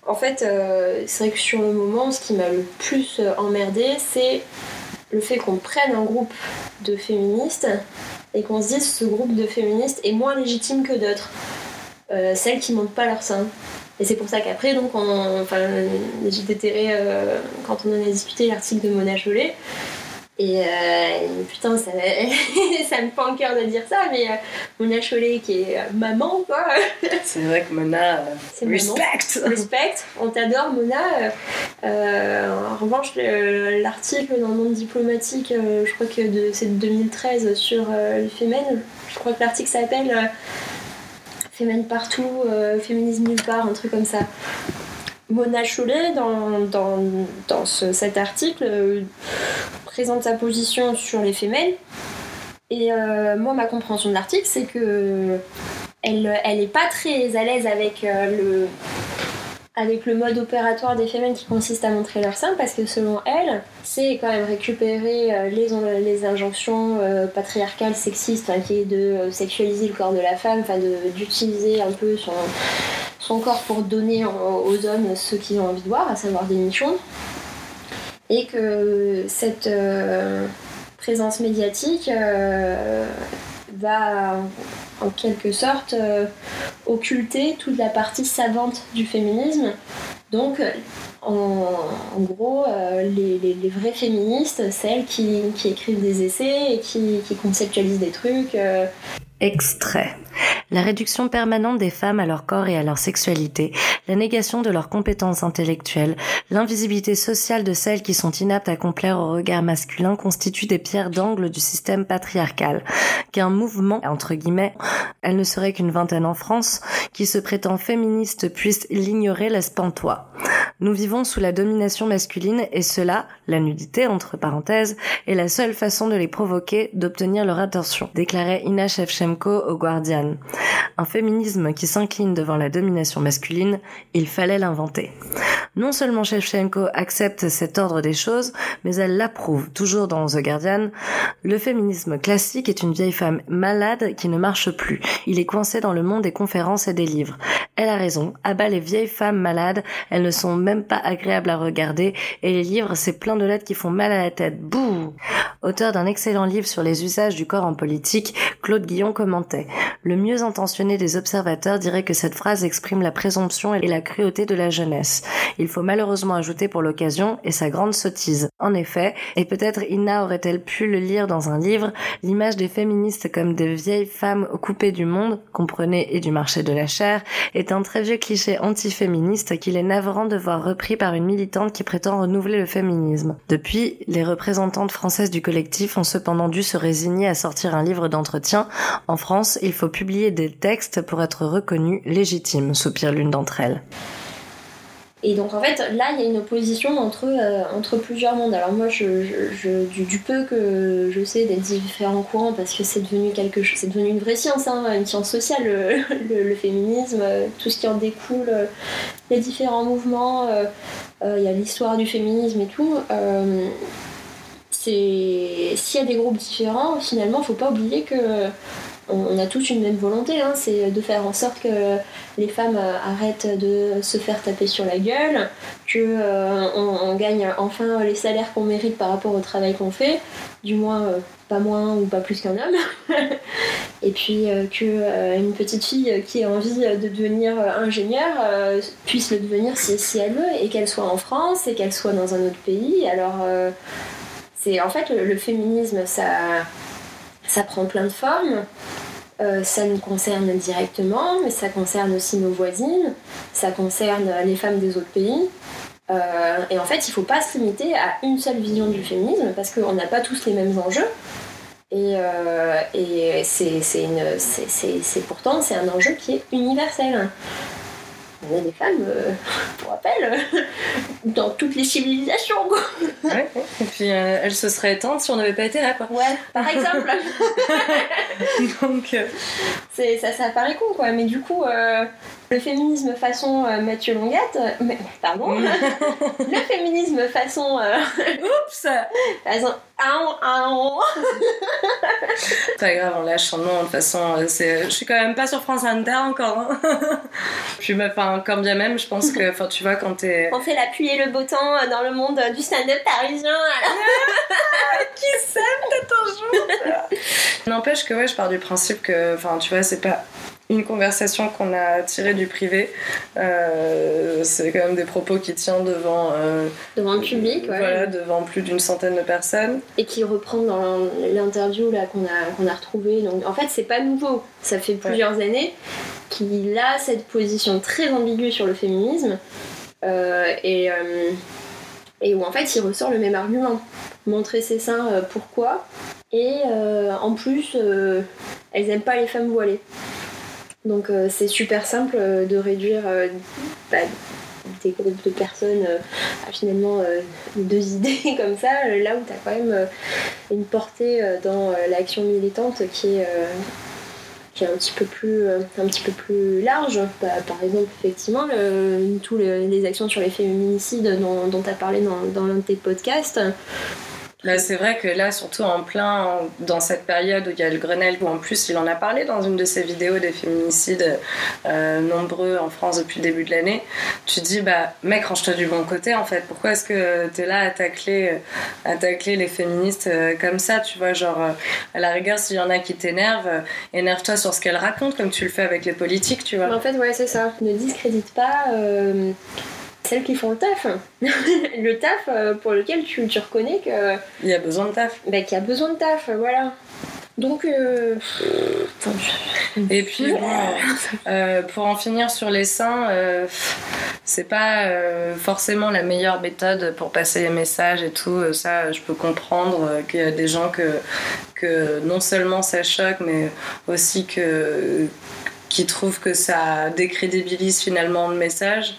En fait, euh, c'est vrai que sur le moment, ce qui m'a le plus euh, emmerdé, c'est le fait qu'on prenne un groupe de féministes et qu'on se dise ce groupe de féministes est moins légitime que d'autres. Celles qui montent pas leur sein. Et c'est pour ça qu'après, donc, on, enfin, j'ai déterré, euh, quand on en a discuté, l'article de Mona Chollet. Et euh, putain, ça, ça me fend le cœur de dire ça, mais euh, Mona Chollet, qui est maman, quoi, C'est vrai que Mona, C'est maman. respect respect, on t'adore Mona. En revanche, le- l'article dans le monde diplomatique, je crois que de- c'est de 2013 sur les fémènes, je crois que l'article s'appelle Fémènes partout, euh, féminisme nulle part, un truc comme ça. Mona Chollet, dans, dans, dans ce- cet article, euh, présente sa position sur les fémènes. Et euh, moi, ma compréhension de l'article, c'est que elle, elle est pas très à l'aise avec le avec le mode opératoire des fémènes qui consiste à montrer leur sein parce que selon elle, c'est quand même récupérer euh, les, injonctions euh, patriarcales sexistes hein, qui est de euh, sexualiser le corps de la femme, enfin d'utiliser un peu son, corps pour donner aux hommes ce qu'ils ont envie de voir, à savoir des nichons. Et que cette présence médiatique va en quelque sorte euh, occulter toute la partie savante du féminisme. Donc, euh, en, gros, euh, les, vraies féministes, celles qui, qui écrivent des essais et qui conceptualisent des trucs. Extrait. La réduction permanente des femmes à leur corps et à leur sexualité, la négation de leurs compétences intellectuelles, l'invisibilité sociale de celles qui sont inaptes à complaire au regard masculin constituent des pierres d'angle du système patriarcal. Qu'un mouvement, entre guillemets, elle ne serait qu'une vingtaine en France, qui se prétend féministe puisse l'ignorer laisse pantois. Nous vivons sous la domination masculine et cela, la nudité entre parenthèses, est la seule façon de les provoquer, d'obtenir leur attention, déclarait Ina Shevchenko au Guardian. Un féminisme qui s'incline devant la domination masculine, il fallait l'inventer. Non seulement Shevchenko accepte cet ordre des choses, mais elle l'approuve. Toujours dans The Guardian, le féminisme classique est une vieille femme malade qui ne marche plus. Il est coincé dans le monde des conférences et des livres. Elle a raison. À bas les vieilles femmes malades, elles ne sont même pas agréables à regarder et les livres, c'est plein de lettres qui font mal à la tête. Bouh! Auteur d'un excellent livre sur les usages du corps en politique, Claude Guillon Le mieux intentionné des observateurs dirait que cette phrase exprime la présomption et la cruauté de la jeunesse. Il faut malheureusement ajouter pour l'occasion et sa grande sottise. En effet, et peut-être Ina aurait-elle pu le lire dans un livre, l'image des féministes comme des vieilles femmes coupées du monde, comprenez, et du marché de la chair, est un très vieux cliché antiféministe qu'il est navrant de voir repris par une militante qui prétend renouveler le féminisme. Depuis, les représentantes françaises du collectif ont cependant dû se résigner à sortir un livre d'entretien. En France, il faut publier des textes pour être reconnu légitime, soupire l'une d'entre elles. Et donc en fait, là, il y a une opposition entre, euh, entre plusieurs mondes. Alors moi, je, du, peu que je sais des différents courants, parce que c'est devenu quelque chose, c'est devenu une vraie science, hein, une science sociale, le, le, féminisme, tout ce qui en découle, les différents mouvements, euh, euh, il y a l'histoire du féminisme et tout. c'est s'il y a des groupes différents, finalement, faut pas oublier que on, a tous une même volonté, hein, c'est de faire en sorte que les femmes euh, arrêtent de se faire taper sur la gueule, que euh, on, gagne enfin les salaires qu'on mérite par rapport au travail qu'on fait, du moins euh, pas moins ou pas plus qu'un homme, et puis que une petite fille qui a envie de devenir ingénieure puisse le devenir si, elle veut, et qu'elle soit en France et qu'elle soit dans un autre pays. Alors c'est en fait le féminisme ça ça prend plein de formes. Euh, ça nous concerne directement, mais ça concerne aussi nos voisines, ça concerne les femmes des autres pays. Euh, et en fait, il ne faut pas se limiter à une seule vision du féminisme parce qu'on n'a pas tous les mêmes enjeux. Et, euh, c'est pourtant c'est un enjeu qui est universel on est des femmes, euh, pour rappel, dans toutes les civilisations. Ouais, et puis euh, elles se seraient éteintes si on n'avait pas été là, quoi. Ouais, par exemple. Donc, euh, ça, ça paraît con, quoi. Mais du coup, le féminisme façon Mathieu Longat, mais, pardon, le féminisme façon. Oups Façon. C'est pas grave, on lâche son nom de toute façon. Je suis quand même pas sur France Inter encore. Hein. Puis, enfin, quand bien même, je pense que, enfin, tu vois, quand t'es. On fait la pluie et le beau temps dans le monde du stand-up parisien. Qui s'aime de ton jour N'empêche que, ouais, je pars du principe que, enfin, tu vois, c'est pas une conversation qu'on a tirée du privé. Euh, c'est quand même des propos qui tient devant... Euh, devant le public, ouais. Voilà, devant plus d'une centaine de personnes. Et qui reprend dans l'interview là qu'on a, qu'on a retrouvé. Donc en fait, c'est pas nouveau. Ça fait plusieurs années qu'il a cette position très ambiguë sur le féminisme. Euh, et, et où en fait, il ressort le même argument. Montrer ses seins, pourquoi Et en plus, elles aiment pas les femmes voilées. Donc euh, c'est super simple euh, de réduire euh, bah, des groupes de personnes à finalement deux idées comme ça, là où tu as quand même une portée dans l'action militante qui est qui est un petit peu plus, un petit peu plus large. Bah, par exemple, effectivement, tous les, actions sur les féminicides dont, tu as parlé dans l'un de tes podcasts, bah, c'est vrai que là, surtout en plein dans cette période où il y a le Grenelle, où en plus il en a parlé dans une de ses vidéos des féminicides euh, nombreux en France depuis le début de l'année, tu dis, bah mec, range-toi du bon côté en fait. Pourquoi est-ce que tu es là à tacler, tacler les féministes euh, comme ça Tu vois, genre, euh, à la rigueur, s'il y en a qui t'énervent, énerve-toi sur ce qu'elles racontent comme tu le fais avec les politiques, tu vois. En fait, ouais, c'est ça. Ne discrédite pas celles qui font le taf. le taf euh, pour lequel tu, tu reconnais que. Il y a besoin de taf. Bah, qu'il y a besoin de taf, voilà. Donc. Euh... Et puis, euh, pour en finir sur les seins, euh, c'est pas forcément la meilleure méthode pour passer les messages et tout. Ça, je peux comprendre qu'il y a des gens que, que non seulement ça choque, mais aussi que qui trouvent que ça décrédibilise finalement le message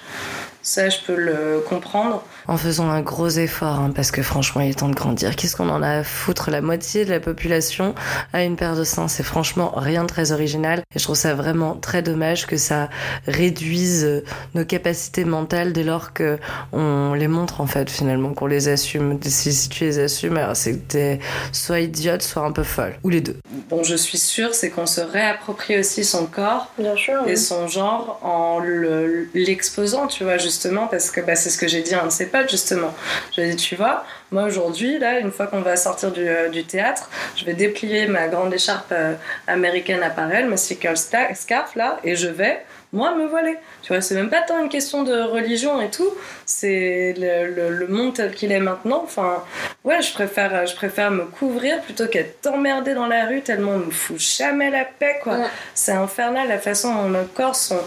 Ça, je peux le comprendre. En faisant un gros effort, hein, parce que franchement, il est temps de grandir. Qu'est-ce qu'on en a à foutre La moitié de la population a une paire de seins? C'est franchement rien de très original. Et je trouve ça vraiment très dommage que ça réduise euh, nos capacités mentales dès lors que on les montre, en fait, finalement, qu'on les assume. Si, si tu les assumes, alors c'est que t'es soit idiote, soit un peu folle. Ou les deux. Bon, je suis sûre, c'est qu'on se réapproprie aussi son corps Bien sûr. et son genre en le- l'exposant, tu vois, justement, parce que bah, c'est ce que j'ai dit à un de ses potes, justement. J'ai dit, tu vois, moi aujourd'hui, là, une fois qu'on va sortir du, euh, théâtre, je vais déplier ma grande écharpe euh, américaine apparelle, ma circle scarf, là, et je vais, moi, me voiler. Tu vois, c'est même pas tant une question de religion et tout, c'est le, le- le monde tel qu'il est maintenant. Enfin, ouais, je préfère, je préfère me couvrir plutôt qu'être emmerdée dans la rue tellement on me fout jamais la paix, quoi. Ouais. C'est infernal la façon dont nos corps sont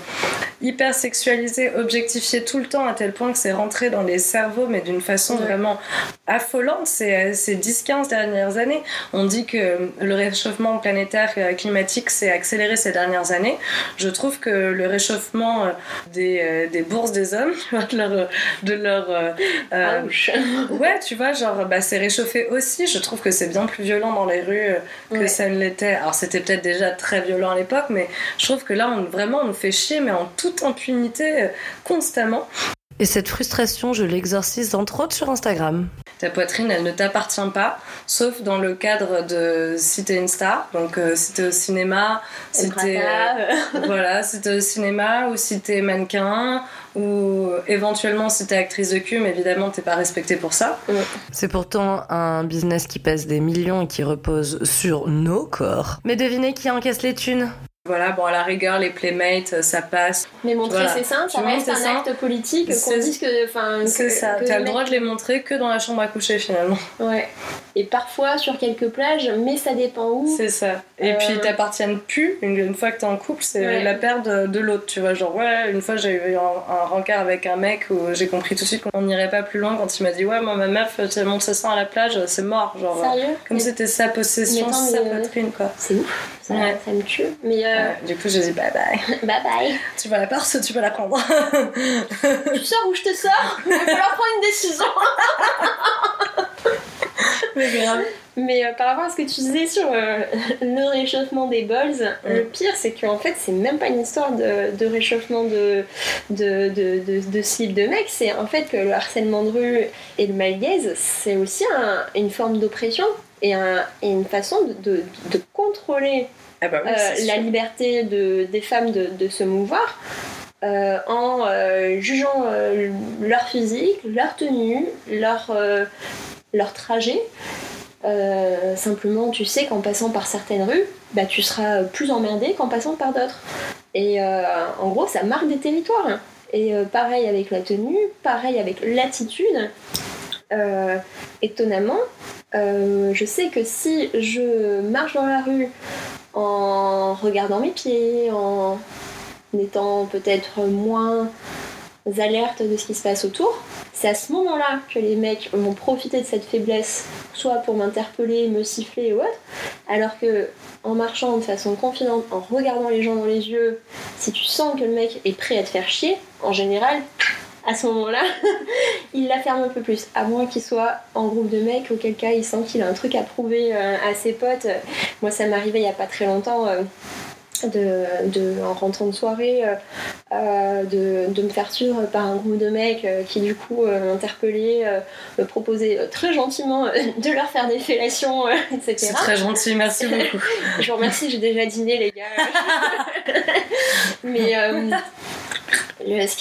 hyper sexualisés, objectifiés tout le temps, à tel point que c'est rentré dans les cerveaux, mais d'une façon Ouais. vraiment affolante ces, ces 10-15 dernières années. On dit que le réchauffement planétaire euh, climatique s'est accéléré ces dernières années. Je trouve que le réchauffement euh, des, euh, des bourses des hommes, de leur, de leur euh. Ouais, tu vois, genre, bah, c'est réchauffé aussi. Je trouve que c'est bien plus violent dans les rues que Ouais. ça ne l'était. Alors, c'était peut-être déjà très violent à l'époque, mais je trouve que là, on, vraiment, on nous fait chier, mais en toute impunité, constamment. Et cette frustration, je l'exorcise entre autres sur Instagram. Ta poitrine, elle ne t'appartient pas, sauf dans le cadre de si t'es une star. Donc, euh, si t'es au cinéma, si t'es. euh, voilà, si t'es au cinéma ou si t'es mannequin ou éventuellement si t'es actrice de cul, mais évidemment t'es pas respectée pour ça. C'est pourtant un business qui pèse des millions et qui repose sur nos corps. Mais devinez qui encaisse les thunes? Voilà, bon à la rigueur les playmates euh, ça passe. Mais montrer Voilà. ses seins, ça Tu reste un seins, acte politique qu'on dise que. enfin, C'est ça, t'as le droit de les montrer que dans la chambre à coucher finalement. Ouais. Et parfois sur quelques plages, mais ça dépend où. C'est ça. Et Euh. puis ils t'appartiennent plus une, une fois que t'es en couple, c'est Ouais. la paire de, de l'autre, tu vois. Genre ouais, une fois j'ai eu un, un rencard avec un mec où j'ai compris tout de suite qu'on n'irait pas plus loin quand il m'a dit ouais moi ma meuf elle monte ses seins à la plage, c'est mort, genre. Sérieux? Comme Mais c'était sa possession, mais attends, sa mais, euh, poitrine quoi. C'est ouf. Ça, Ouais. ça me tue. Mais euh, Du coup j'ai dit bye bye. bye bye. tu vas la Perse, tu vas la prendre. tu sors ou je te sors? Il va falloir prendre une décision. Mais grave. Mais euh, par rapport à ce que tu disais sur euh, le réchauffement des balls, le pire c'est qu'en fait c'est même pas une histoire de, de réchauffement de, de, de, de, de slip de mec, c'est en fait que le harcèlement de rue et le malaise c'est aussi un- une forme d'oppression et, un- et une façon de contrôler Ah bah oui, euh, la liberté de, des femmes de, de se mouvoir euh, en euh, jugeant leur physique, leur tenue, leur, leur trajet. Simplement, tu sais qu'en passant par certaines rues, bah, tu seras plus emmerdé qu'en passant par d'autres. Et en gros, ça marque des territoires. Et euh, pareil avec la tenue, pareil avec l'attitude. Euh, étonnamment, euh, je sais que si je marche dans la rue en regardant mes pieds, en étant peut-être moins alerte de ce qui se passe autour, c'est à ce moment-là que les mecs vont profiter de cette faiblesse, soit pour m'interpeller, me siffler ou autre, alors que en marchant de façon confidente, en regardant les gens dans les yeux, si tu sens que le mec est prêt à te faire chier, en général, à ce moment-là, il la ferme un peu plus, à moins qu'il soit en groupe de mecs, auquel cas il sent qu'il a un truc à prouver euh, à ses potes. Moi, ça arrivé il y a pas très longtemps. euh, de, de- en rentrant de soirée, euh, de, de me faire suivre par un groupe de mecs euh, qui du coup euh, m'interpellaient, me proposaient très gentiment de leur faire des fellations, etc. C'est très gentil, merci beaucoup. Je vous remercie, j'ai déjà dîné les gars. Mais euh, ce,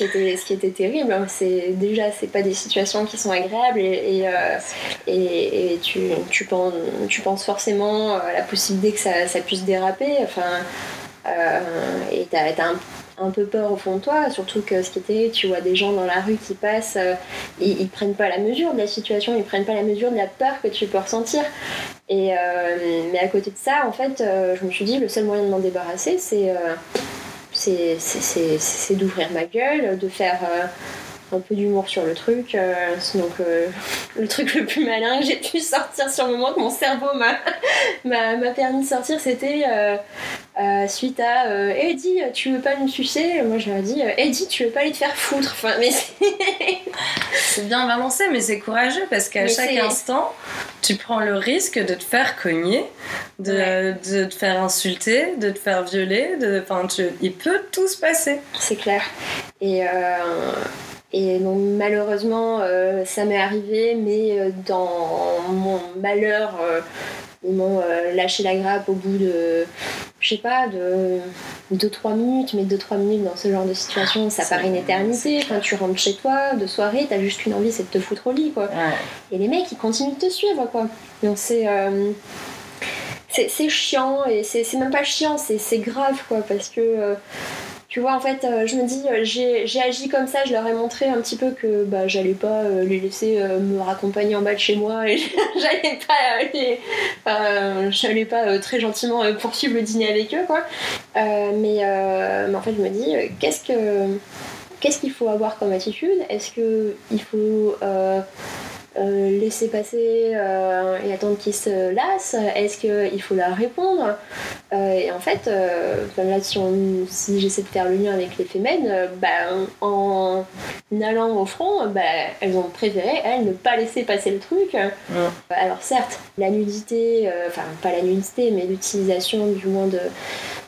qui était, terrible, hein, c'est déjà c'est pas des situations qui sont agréables et, et, euh, tu, tu, penses, tu penses forcément à la possibilité que ça, ça puisse déraper. Enfin, euh, et t'as t'as un, un peu peur au fond de toi, surtout que ce qui était, tu vois des gens dans la rue qui passent, euh, ils, ils prennent pas la mesure de la situation, ils prennent pas la mesure de la peur que tu peux ressentir. Et, euh, mais à côté de ça, en fait, euh, je me suis dit, le seul moyen de m'en débarrasser, c'est euh, c'est- d'ouvrir ma gueule, de faire, euh, un peu d'humour sur le truc. euh, donc euh, le truc le plus malin que j'ai pu sortir sur le moment que mon cerveau m'a, permis de sortir, c'était euh, euh, suite à Eddie, tu veux pas nous sucer? Moi ai dit Eddie, tu veux pas aller te faire foutre? Enfin, mais c'est- bien balancé, mais c'est courageux parce qu'à chaque instant, tu prends le risque de te faire cogner, de, Ouais. de te faire insulter, de te faire violer. De, tu, il peut tout se passer. c'est clair. Et, et donc malheureusement, euh, ça m'est arrivé, mais euh, dans mon malheur, euh, ils m'ont lâché la grappe au bout de, je sais pas, de 2-3 minutes, mais 2-3 minutes dans ce genre de situation, ça C'est- paraît une éternité. Enfin, tu rentres chez toi de soirée, t'as juste une envie, c'est de te foutre au lit, quoi. Et les mecs, ils continuent de te suivre, quoi. Donc c'est. c'est chiant, et c'est même pas chiant, c'est c'est grave, quoi, parce que. euh, tu vois, en fait, euh, je me dis, euh, j'ai agi comme ça, je leur ai montré un petit peu que bah, j'allais pas euh, les laisser me raccompagner en bas de chez moi et j'allais pas, les- j'allais pas très gentiment poursuivre le dîner avec eux, quoi. Mais, mais en fait, je me dis, qu'est-ce que qu'est-ce qu'il faut avoir comme attitude? Est-ce que il faut euh, laisser passer euh, et attendre qu'ils se lassent Est-ce qu'il faut leur répondre Euh, Et en fait, là, si, j'essaie de faire le lien avec les euh, bah, en allant au front, bah, elles ont préféré, elles, ne pas laisser passer le truc. Alors certes, la nudité, euh, enfin pas la nudité, mais l'utilisation du moins de,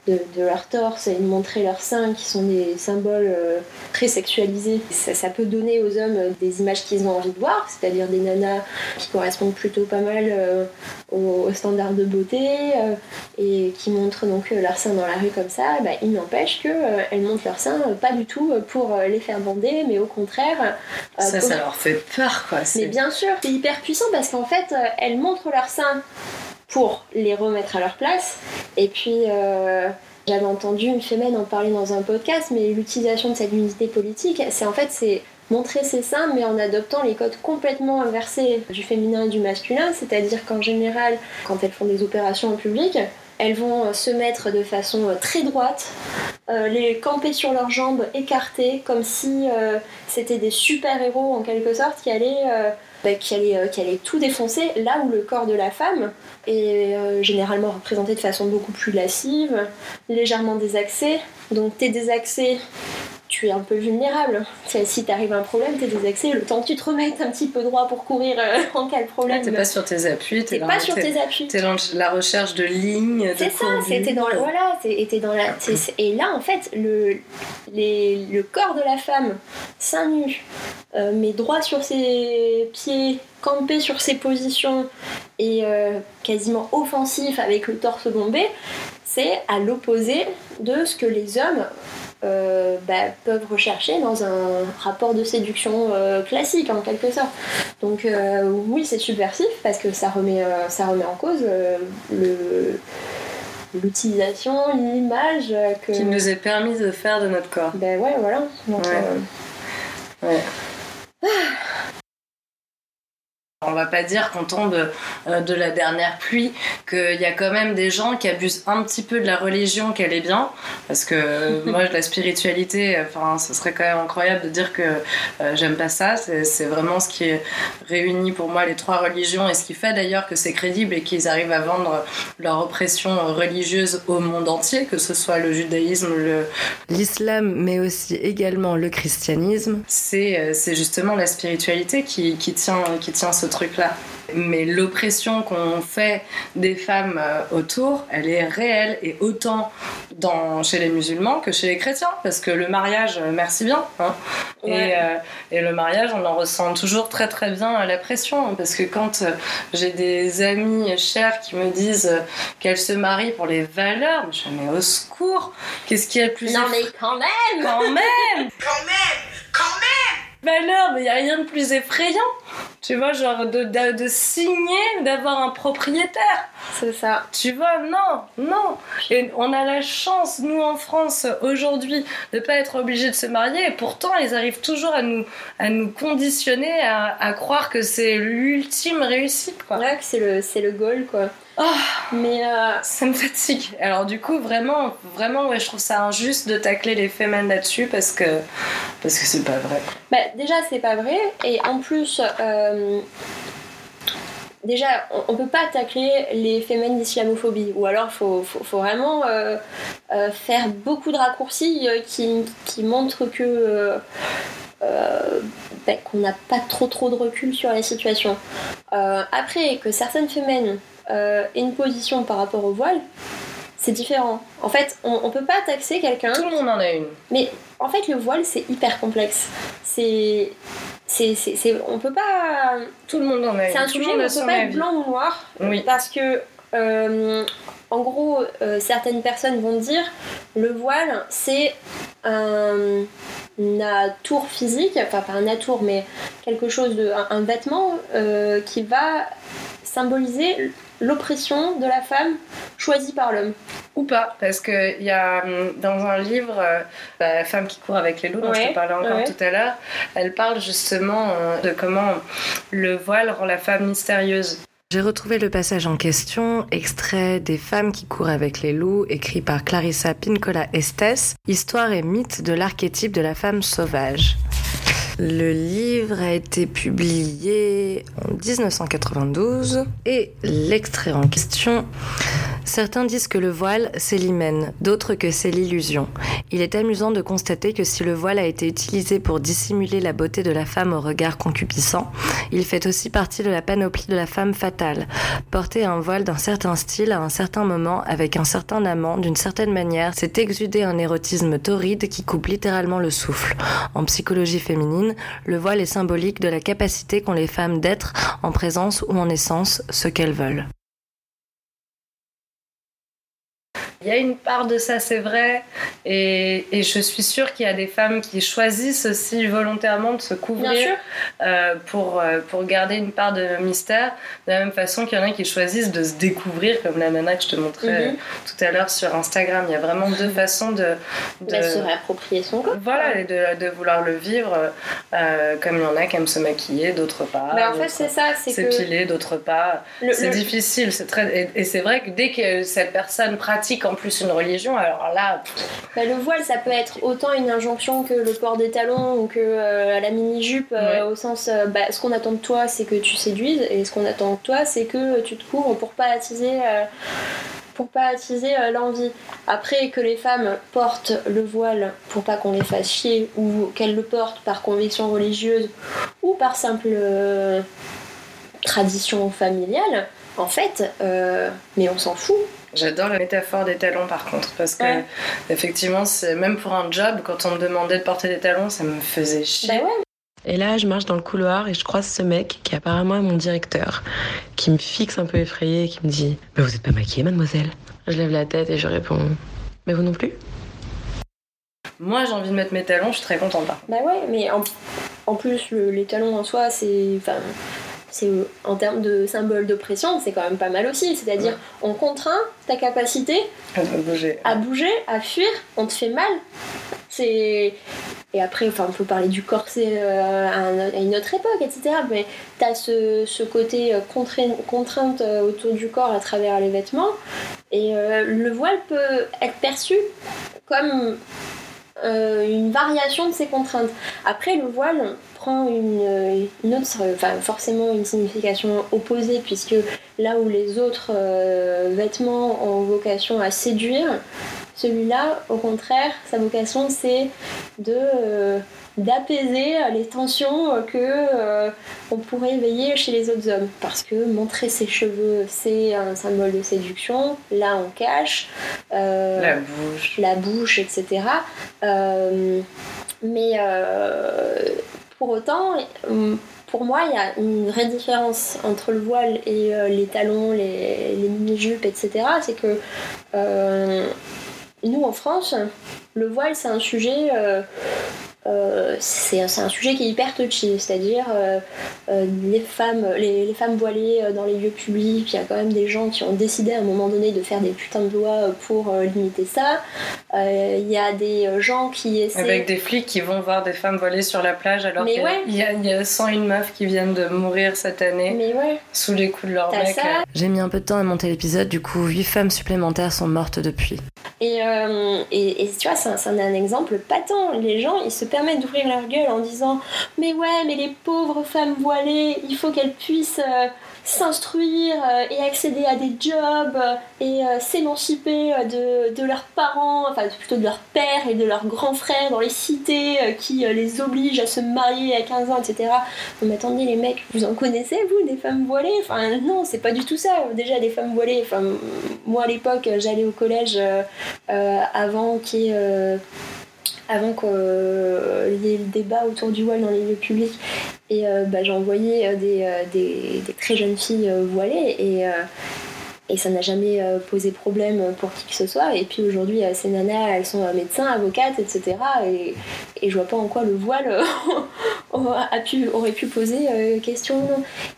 de, de leur torse et de montrer leurs seins qui sont des symboles euh, très sexualisés. Ça, ça peut donner aux hommes euh, des images qu'ils ont envie de voir, c'est-à-dire des nanas qui correspondent plutôt pas mal euh, aux, aux standards de beauté euh, et qui montrent donc euh, leurs seins dans la rue comme ça. Bah, il n'empêche qu'elles montrent leurs seins euh, pas du tout euh, pour euh, les faire bander, mais au contraire. euh, Ça, ça leur fait peur, quoi. mais bien sûr, c'est hyper puissant parce qu'en fait, euh, elles montrent leurs seins pour les remettre à leur place. Et puis, euh, j'avais entendu une fémène en parler dans un podcast, mais l'utilisation de cette nudité politique, c'est en fait, c'est montrer ses seins, mais en adoptant les codes complètement inversés du féminin et du masculin. C'est-à-dire qu'en général, quand elles font des opérations en public, elles vont euh, se mettre de façon euh, très droite, euh, les camper sur leurs jambes écartées, comme si c'était des super-héros en quelque sorte qui allaient, bah, qui, allaient, qui allaient tout défoncer, là où le corps de la femme est généralement représenté de façon beaucoup plus lascive, légèrement désaxé. Donc t'es désaxé, tu es un peu vulnérable. Si t'arrive un problème, t'es désaxé, le temps que tu te remettes un petit peu droit pour courir euh, en cas de problème. T'es pas sur tes appuis, t'es pas sur t'es- appuis. T'es dans la recherche de lignes, C'est ça, c'était dans voilà, t'es- dans la, et là en fait le, les- le corps de la femme, seins nus, euh, mais droit sur ses pieds, campé sur ses positions et euh, quasiment offensif avec le torse bombé, c'est à l'opposé de ce que les hommes euh, bah, peuvent rechercher dans un rapport de séduction euh, classique en quelque sorte. Donc euh, oui, c'est subversif parce que ça remet, ça remet en cause le l'utilisation, l'image que... Qui nous est permis de faire de notre corps. Ben ouais, voilà. Donc, Ouais. Ouais. On va pas dire qu'on tombe euh, de la dernière pluie, qu'il y a quand même des gens qui abusent un petit peu de la religion, qu'elle est bien, parce que euh, moi, la spiritualité, enfin, ce serait quand même incroyable de dire que euh, j'aime pas ça. C'est vraiment ce qui réunit pour moi les trois religions et ce qui fait d'ailleurs que c'est crédible et qu'ils arrivent à vendre leur oppression religieuse au monde entier, que ce soit le judaïsme, le, L'islam, mais aussi également le christianisme. c'est euh, c'est justement la spiritualité qui, qui tient, qui tient ce truc-là. Mais l'oppression qu'on fait des femmes euh, autour, elle est réelle et autant dans, chez les musulmans que chez les chrétiens. Parce que le mariage, euh, merci bien. hein. Ouais. Et, euh, et le mariage, on en ressent toujours très très bien la pression. Parce que quand j'ai des amis chers qui me disent qu'elles se marient pour les valeurs, je me mais au secours, qu'est-ce qu'il y a de plus Non mais quand même quand même Quand même, quand même valeur, mais il n'y a rien de plus effrayant. Tu vois, genre de, de, de signer, d'avoir un propriétaire. C'est ça. Tu vois, non, non. Et on a la chance, nous en France, aujourd'hui, de pas être obligés de se marier. Et pourtant, ils arrivent toujours à nous, à nous conditionner à, à croire que c'est l'ultime réussite, quoi. Ouais, que c'est le, c'est le goal, quoi. Ah. Mais euh, Ça me fatigue. Alors du coup, vraiment, vraiment, je trouve ça injuste de tacler les femmes là-dessus parce que parce que c'est pas vrai. bah, déjà, c'est pas vrai. Et en plus, euh, déjà, on, on peut pas tacler les phénomènes d'islamophobie. Ou alors, faut, faut, vraiment euh, faire beaucoup de raccourcis qui, qui montrent que. Euh, bah, qu'on n'a pas trop trop de recul sur les situations. Euh, après, que certaines femmes euh, aient une position par rapport au voile, c'est différent. En fait, on, on peut pas taxer quelqu'un Tout le monde en a une. mais en fait, le voile, c'est hyper complexe. C'est. c'est, c'est, c'est- on peut pas. Tout le monde en a une. C'est un Tout sujet où on peut pas être blanc ou noir. Oui. Parce que. euh, en gros, euh, certaines personnes vont dire le voile, c'est un, un atour physique, enfin pas un atour, mais quelque chose de. un, un vêtement euh, qui va symboliser l'oppression de la femme choisie par l'homme. Ou pas, parce que il y a dans un livre, euh, La femme qui court avec les loups, dont je Ouais, te parlais encore ouais. tout à l'heure, elle parle justement euh, de comment le voile rend la femme mystérieuse. J'ai retrouvé le passage en question, extrait des femmes qui courent avec les loups, écrit par Clarissa Pincola Estes, Histoire et mythe de l'archétype de la femme sauvage. Le livre a été publié en 1992 et l'extrait en question. Certains disent que le voile, c'est l'hymen, d'autres que c'est l'illusion. Il est amusant de constater que si le voile a été utilisé pour dissimuler la beauté de la femme au regard concupiscent, il fait aussi partie de la panoplie de la femme fatale. Porter un voile d'un certain style à un certain moment avec un certain amant, d'une certaine manière, c'est exuder un érotisme torride qui coupe littéralement le souffle. En psychologie féminine, le voile est symbolique de la capacité qu'ont les femmes d'être, en présence ou en essence, ce qu'elles veulent. Il y a une part de ça, c'est vrai, et, et je suis sûre qu'il y a des femmes qui choisissent aussi volontairement de se couvrir euh, pour, euh, pour garder une part de mystère, de la même façon qu'il y en a qui choisissent de se découvrir, comme la nana que je te montrais Mhm. euh, tout à l'heure sur Instagram. Il y a vraiment deux façons de... de- se réapproprier son corps. Voilà, et de, de vouloir le vivre, euh, comme il y en a qui aiment se maquiller, d'autres pas. Bah, en fait, c'est ça, c'est que. s'épiler, d'autres pas. C'est le- difficile, très... et, et c'est vrai que dès que cette personne pratique en plus une religion, alors là, Bah, le voile, ça peut être autant une injonction que le port des talons ou que euh, la mini-jupe, euh, au sens, euh, bah, ce qu'on attend de toi, c'est que tu séduises, et ce qu'on attend de toi, c'est que tu te couvres pour pas attiser, pour pas attiser l'envie. Après, que les femmes portent le voile pour pas qu'on les fasse chier, ou qu'elles le portent par conviction religieuse, ou par simple euh, tradition familiale, en fait, euh, mais on s'en fout. J'adore la métaphore des talons par contre, parce que Ouais. effectivement, c'est même pour un job, quand on me demandait de porter des talons, ça me faisait chier. Bah ouais, Et là, je marche dans le couloir et je croise ce mec qui apparemment est mon directeur, qui me fixe un peu effrayé et qui me dit Mais vous êtes pas maquillée, mademoiselle? Je lève la tête et je réponds Mais vous non plus? Moi, j'ai envie de mettre mes talons, je suis très contente contre. Bah ouais, mais en, en plus, le- les talons en soi, c'est. Enfin, c'est en termes de symbole d'oppression, c'est quand même pas mal aussi. C'est-à-dire, on contraint ta capacité bouger. à bouger, à fuir, on te fait mal. C'est. Et après, enfin, on peut parler du corset euh, à, un- à une autre époque, etc. Mais t'as ce, ce côté euh, contrain- contrainte euh, autour du corps à travers les vêtements. Et le voile peut être perçu comme une variation de ces contraintes. Après, le voile prend une, euh, une autre, enfin forcément une signification opposée, puisque là où les autres euh, vêtements ont vocation à séduire, celui-là, au contraire, sa vocation c'est de euh, d'apaiser les tensions que euh, on pourrait éveiller chez les autres hommes. Parce que montrer ses cheveux, c'est un symbole de séduction. Là, on cache. euh, La bouche. la bouche, etc. Euh, mais euh, pour autant, euh, pour moi, il y a une vraie différence entre le voile et euh, les talons, les, mini-jupes, etc. C'est que euh, nous, en France, le voile, c'est un sujet euh, c'est un sujet qui est hyper touchy, c'est-à-dire euh, euh, les, femmes, les, les femmes voilées euh, dans les lieux publics, il y a quand même des gens qui ont décidé à un moment donné de faire des putains de lois pour euh, limiter ça. Euh, Il y a des gens qui essaient... Avec des flics qui vont voir des femmes voilées sur la plage alors qu'il y a- ouais. y, a, il y a 101 meufs qui viennent de mourir cette année Mais ouais, sous les coups de leur mec. J'ai mis un peu de temps à monter l'épisode, du coup 8 femmes supplémentaires sont mortes depuis. Et, euh, et, et tu vois, c'est un, c'est un exemple patent. Les gens, ils se permettent d'ouvrir leur gueule en disant Mais ouais, mais les pauvres femmes voilées, il faut qu'elles puissent euh, s'instruire euh, et accéder à des jobs euh, et s'émanciper de, de leurs parents, enfin plutôt de leurs pères et de leurs grands frères dans les cités qui les obligent à se marier à 15 ans, etc. Mais attendez, les mecs, vous en connaissez, vous, des femmes voilées? Enfin, non, c'est pas du tout ça. Déjà, des femmes voilées, enfin, moi à l'époque, j'allais au collège. avant ait, euh, avant qu'il y ait le débat autour du voile dans les lieux publics. Et euh, bah, euh, des, euh, très jeunes filles euh, voilées. Euh, et ça n'a jamais euh, posé problème pour qui que ce soit. Et puis aujourd'hui euh, ces nanas elles sont euh, médecins, avocates etc et, et je vois pas en quoi le voile aurait pu poser question.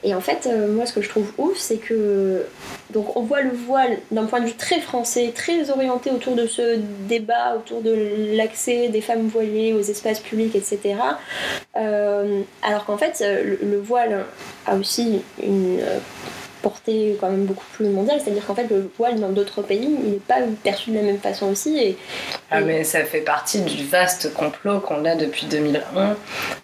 Et en fait moi ce que je trouve ouf c'est que donc on voit le voile d'un point de vue très français, très orienté autour de ce débat, autour de l'accès des femmes voilées aux espaces publics, etc. Alors qu'en fait, le, le voile a aussi une portée quand même beaucoup plus mondiale, c'est-à-dire qu'en fait le voile dans d'autres pays, il n'est pas perçu de la même façon aussi. Et, Ah, et- mais ça fait partie du vaste complot qu'on a depuis 2001, euh,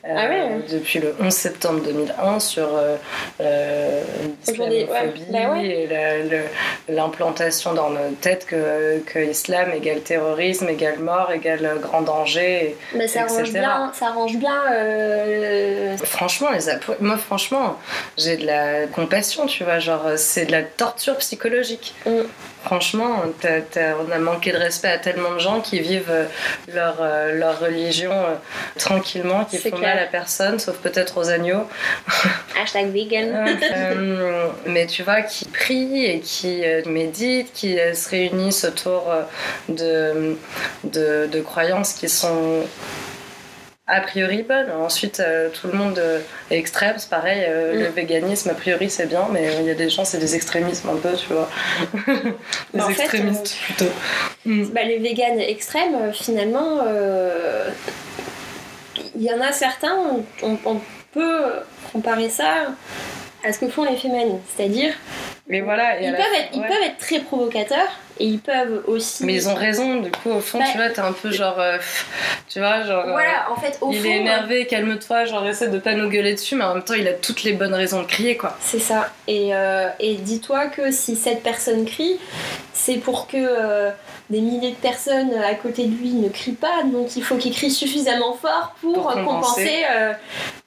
Ah ouais. depuis le 11 septembre 2001 sur euh, euh, ouais. l'islamophobie Bah ouais. et l'implantation dans nos têtes que, que islam égale terrorisme, égale mort, égale grand danger. et- mais ça arrange bien, ça arrange bien euh, Franchement, les moi franchement, j'ai de la compassion, tu vois, genre c'est de la torture psychologique. Mm. Franchement, on a manqué de respect à tellement de gens qui vivent euh, leur, euh, leur religion euh, tranquillement, qui font clair. mal à personne, sauf peut-être aux agneaux. hashtag vegan. Euh, mais tu vois, qui prient et qui euh, méditent, qui euh, se réunissent autour euh, de, de, de croyances qui sont a priori bonnes. Ensuite, euh, tout le monde euh, est extrême, c'est pareil. euh, Mm. Le véganisme, a priori, c'est bien, mais il y a des gens, c'est des extrémismes un peu, tu vois. Bah, fait, extrémistes plutôt. Mm. Bah, les véganes extrêmes, finalement, il y en a certains, on, on peut comparer ça à ce que font les féminines. C'est-à-dire, Mais voilà. et ils, la peuvent fin- être, ils ouais. peuvent être très provocateurs et ils peuvent aussi. Mais ils ont raison, du coup, au fond, Bah, tu vois, t'es un peu genre. euh, tu vois, genre. euh, Voilà, en fait, au il fond. est énervé, calme-toi, genre essaie de pas nous gueuler dessus, mais en même temps il a toutes les bonnes raisons de crier quoi. C'est ça. Et, euh, et dis-toi que si cette personne crie, c'est pour que euh, des milliers de personnes à côté de lui ne crient pas. Donc il faut qu'il crie suffisamment fort pour, Pour compenser. euh,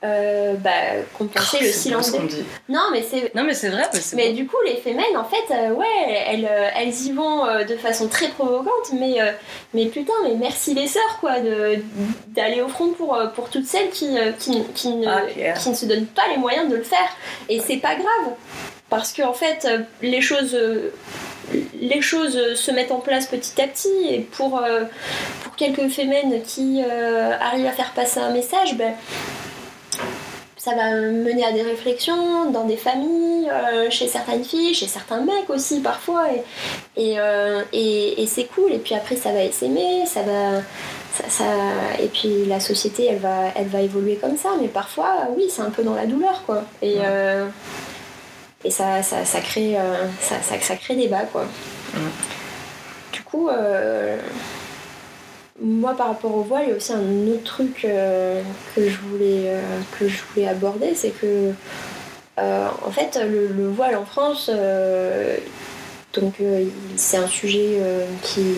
euh, bah, compenser le Oh, silence. des-. Non, mais c'est Non mais c'est vrai, mais du coup, les fémènes, en fait, euh, ouais, elles, elles y vont de façon très provocante, mais, euh, mais putain, mais merci les sœurs, quoi, d'aller au front pour, pour toutes celles qui, qui, qui ne, Ah, yeah. qui ne se donnent pas les moyens de le faire. Et c'est pas grave, parce qu'en fait, euh, les choses. Les choses se mettent en place petit à petit et pour, euh, pour quelques fémènes qui euh, arrivent à faire passer un message, ben, ça va mener à des réflexions dans des familles, euh, chez certaines filles, chez certains mecs aussi parfois, et, et, et- et c'est cool. Et puis après, ça va s'aimer, ça va. Ça, ça- et puis la société, elle va, elle va évoluer comme ça, mais parfois, oui, c'est un peu dans la douleur, quoi. Et, et ça, ça, ça crée, euh, ça, ça, ça crée débat, quoi. Du coup, euh, moi, par rapport au voile, il y a aussi un autre truc euh, que, je voulais, euh, que je voulais aborder, c'est que, euh, en fait, le, le voile en France, donc c'est un sujet qui,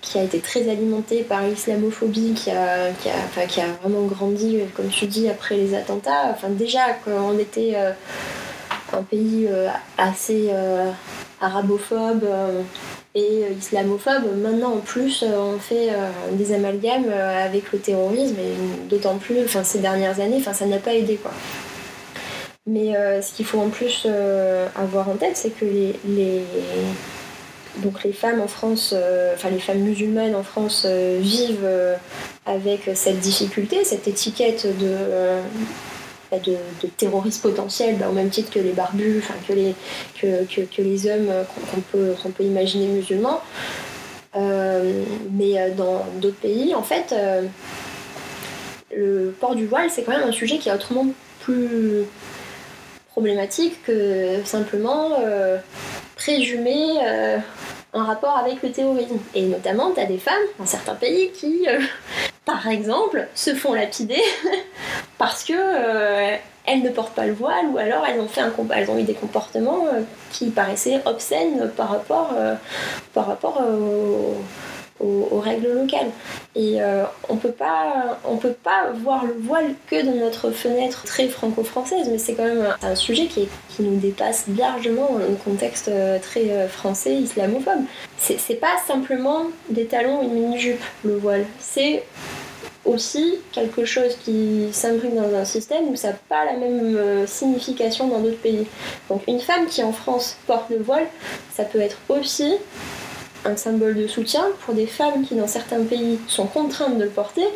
qui a été très alimenté par l'islamophobie, qui a, qui, a, enfin, qui a vraiment grandi, comme tu dis, après les attentats. Enfin, déjà, quand on était un pays euh, assez euh, arabophobe euh, et islamophobe, maintenant en plus, on fait des amalgames avec le terrorisme, et d'autant plus, ces dernières années, ça n'a pas aidé, quoi. Mais ce qu'il faut en plus avoir en tête, c'est que les, les, donc les femmes en France, enfin les femmes musulmanes en France vivent avec cette difficulté, cette étiquette de, de, terroristes potentiels, bah, au même titre que les barbus, que les, que, les hommes euh, qu'on peut, qu'on peut imaginer musulmans. Euh, mais euh, dans d'autres pays, en fait, le port du voile, c'est quand même un sujet qui est autrement plus problématique que simplement présumer un rapport avec le terrorisme. Et notamment, tu as des femmes dans certains pays qui, par exemple, se font lapider parce que euh, elles ne portent pas le voile ou alors elles ont, fait un, elles ont eu des comportements euh, qui paraissaient obscènes par rapport, euh, par rapport au- aux, règles locales. Et euh, on peut pas, on peut pas voir le voile que dans notre fenêtre très franco-française, mais c'est quand même un, sujet qui, qui nous dépasse largement dans un contexte euh, très euh, français, islamophobe. C'est pas simplement des talons ou une mini-jupe, le voile. C'est aussi quelque chose qui s'imbrique dans un système où ça n'a pas la même signification dans d'autres pays. Donc une femme qui en France porte le voile, ça peut être aussi un symbole de soutien pour des femmes qui dans certains pays sont contraintes de le porter,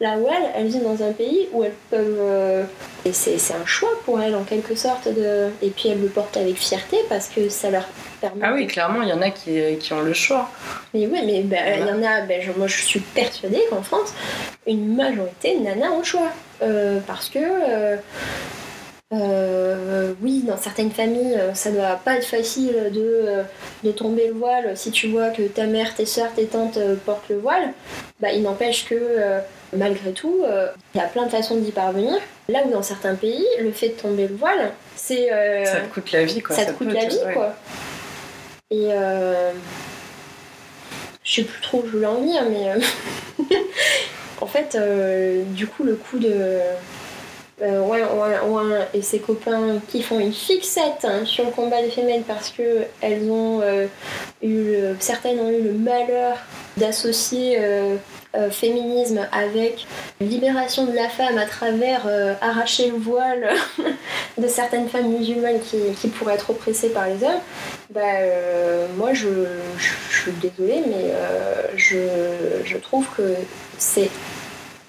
là où elles, elles vivent dans un pays où elles peuvent... euh, et c'est c'est un choix pour elles en quelque sorte, de, et puis elles le portent avec fierté parce que ça leur permet... Ah oui, clairement, il y en a qui, qui ont le choix. Mais oui, mais ben, il y en a, je- moi je suis persuadée qu'en France, une majorité de nanas ont le choix. Euh, parce que, euh, euh, oui, dans certaines familles, euh, ça doit pas être facile de, euh, de tomber le voile si tu vois que ta mère, tes soeurs, tes tantes euh, portent le voile. Bah, il n'empêche que, malgré tout, il y a plein de façons d'y parvenir. Là où dans certains pays, le fait de tomber le voile, c'est. euh, Ça te coûte la vie, quoi. ça te coûte la vie, ouais. quoi. Et euh, je sais plus trop où je voulais en venir, mais en fait, euh, du coup, le coup de euh, Ouin et ses copains qui font une fixette hein, sur le combat des femelles parce que elles ont euh, eu le- certaines ont eu le malheur d'associer euh, féminisme avec libération de la femme à travers arracher le voile de certaines femmes musulmanes qui, qui pourraient être oppressées par les hommes, bah, moi je, je, suis désolée, mais je, je trouve que c'est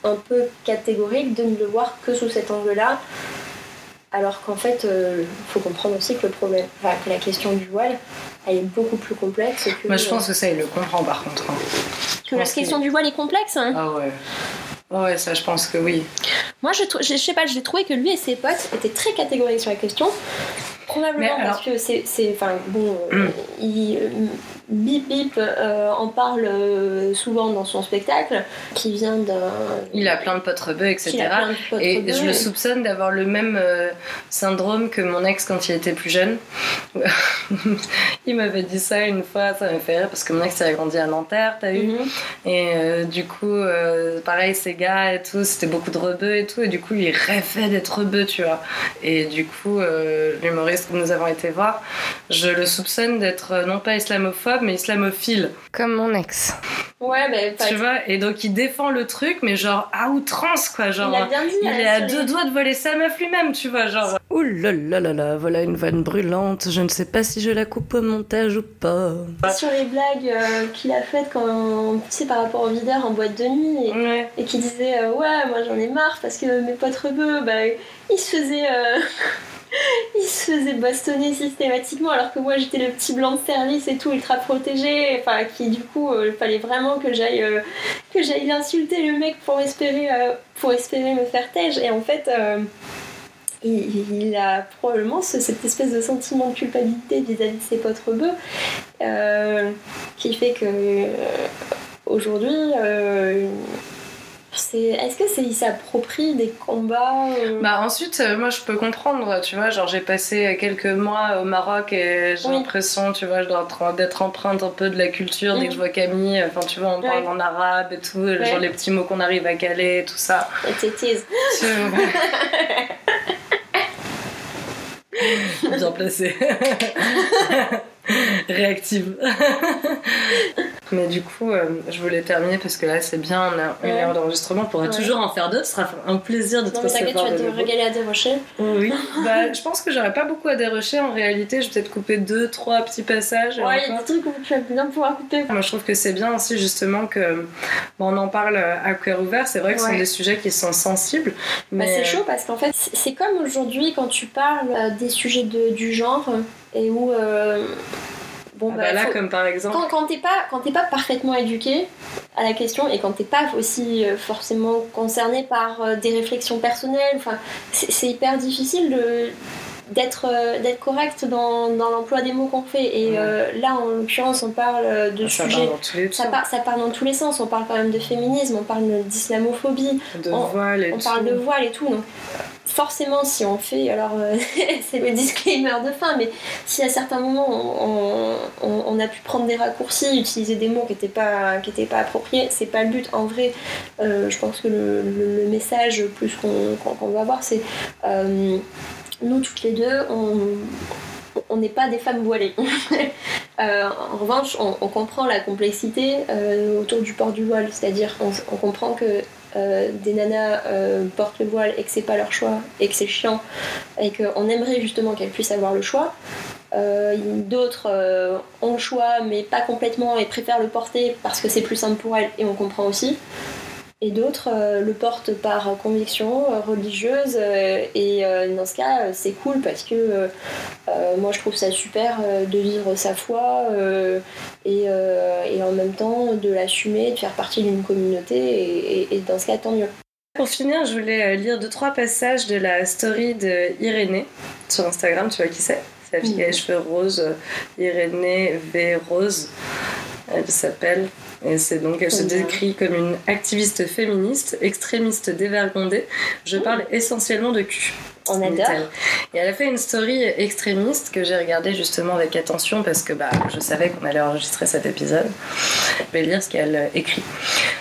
un peu catégorique de ne le voir que sous cet angle-là. Alors qu'en fait, il faut comprendre aussi que le problème, enfin, que la question du voile, elle est beaucoup plus complexe que. Moi, je pense que ça, il le comprend par contre. hein. que la question du voile est complexe. hein. Ah ouais. Ouais, ça, je pense que oui. Moi, je, je, je sais pas, j'ai trouvé que lui et ses potes étaient très catégoriques sur la question. Probablement alors- parce que c'est. c'est- Enfin, bon, Mm. euh, il, euh, Bip Bip euh, en parle euh, souvent dans son spectacle, qui vient d'un. Il a plein de potes rebeux, etc. potes Et rebeux. je le soupçonne d'avoir le même euh, syndrome que mon ex quand il était plus jeune. il m'avait dit ça une fois, ça m'a fait rire parce que mon ex il a grandi à Nanterre, t'as vu Mhm. Et euh, du coup, pareil, ces gars et tout, c'était beaucoup de rebeux et tout. Et du coup, il rêvait d'être rebeu, tu vois. Et du coup, l'humoriste que nous avons été voir, je le soupçonne d'être non pas islamophobe, mais islamophile. Comme mon ex. Ouais, mais pas- Tu vois Et donc, il défend le truc, mais genre à outrance, quoi. Genre, il a bien dit. il hein, est à deux les- doigts de voler sa meuf lui-même, tu vois. Genre, Ouh là là là là, voilà une vanne brûlante. Je ne sais pas si je la coupe au montage ou pas. Sur les blagues euh, qu'il a faites quand, tu sais, par rapport au videur en boîte de nuit, et, ouais. et qui disait euh, Ouais, moi j'en ai marre parce que mes potes rebeux, bah, ils se faisaient. euh, Ils se faisaient bastonner systématiquement alors que moi j'étais le petit blanc de service et tout ultra protégé, enfin qui du coup euh, il fallait vraiment que j'aille euh, que j'aille insulter le mec pour espérer euh, pour espérer me faire tège et en fait euh, il, il a probablement ce- cette espèce de sentiment de culpabilité vis-à-vis de ses potes rebeux euh, qui fait que euh, aujourd'hui euh, c'est est-ce que c'est il s'approprie des combats euh, Bah ensuite, euh, moi je peux comprendre, tu vois, genre j'ai passé quelques mois au Maroc et j'ai Oui. l'impression, tu vois, je dois être- d'être empreinte un peu de la culture dès Mhm. que je vois Camille, enfin tu vois, on parle Ouais. en arabe et tout, genre les petits mots qu'on arrive à caler, tout ça. Tu vois. Bien placé. Réactive. Mais du coup, euh, je voulais terminer parce que là, c'est bien, on a une Ouais. heure d'enregistrement, on pourra Ouais. toujours en faire d'autres, ce sera un plaisir de te Non, t'inquiète, tu recevoir vas te régaler à dérocher. Oui, bah, je pense que j'aurais pas beaucoup à dérocher en réalité, je vais peut-être couper deux, trois petits passages. Ouais, il y a des trucs où tu vas bien pouvoir couper. Moi, je trouve que c'est bien aussi justement que bon, on en parle à cœur ouvert. C'est vrai que ce sont des sujets qui sont sensibles, Bah, mais c'est chaud parce qu'en fait, c'est comme aujourd'hui quand tu parles euh, des sujets de, du genre et où. euh, bon, Ah bah là, faut- comme par exemple, Quand, quand t'es pas, quand pas parfaitement éduqué à la question et quand t'es pas aussi euh, forcément concerné par euh, des réflexions personnelles, enfin, c'est hyper difficile de d'être euh, d'être correct dans, dans l'emploi des mots qu'on fait. Et Ouais. euh, là en l'occurrence on parle euh, de ça sujets ça part, ça part dans tous les sens. On parle quand même de féminisme on parle d'islamophobie. De on- voile et on tout. parle de voile et tout donc forcément si on fait alors euh, c'est le disclaimer de fin mais si à certains moments on, on- on a pu prendre des raccourcis utiliser des mots qui n'étaient pas qui étaient pas appropriés c'est pas le but. En vrai euh, je pense que le, le- le message plus qu'on qu'on veut avoir c'est euh, nous toutes les deux on n'est pas des femmes voilées. Euh, en revanche, on, comprend la complexité euh, autour du port du voile, c'est-à-dire on, comprend que euh, des nanas portent le voile et que c'est pas leur choix et que c'est chiant et qu'on aimerait justement qu'elles puissent avoir le choix. D'autres ont le choix mais pas complètement et préfèrent le porter parce que c'est plus simple pour elles et on comprend aussi. Et d'autres euh, le portent par conviction euh, religieuse euh, et dans ce cas c'est cool parce que moi je trouve ça super de vivre sa foi et, et en même temps de l'assumer, de faire partie d'une communauté et, et- et dans ce cas tant mieux. Pour finir, je voulais lire deux trois passages de la story de Irénée sur Instagram. Tu vois qui c'est? C'est la fille qui a les cheveux roses, Irénée V Rose. Elle s'appelle. Et c'est donc, elle se décrit comme une activiste féministe, extrémiste dévergondée. Je parle essentiellement de cul. On adore. Et elle a fait une story extrémiste que j'ai regardée justement avec attention parce que bah, je savais qu'on allait enregistrer cet épisode. Je vais lire ce qu'elle euh, écrit.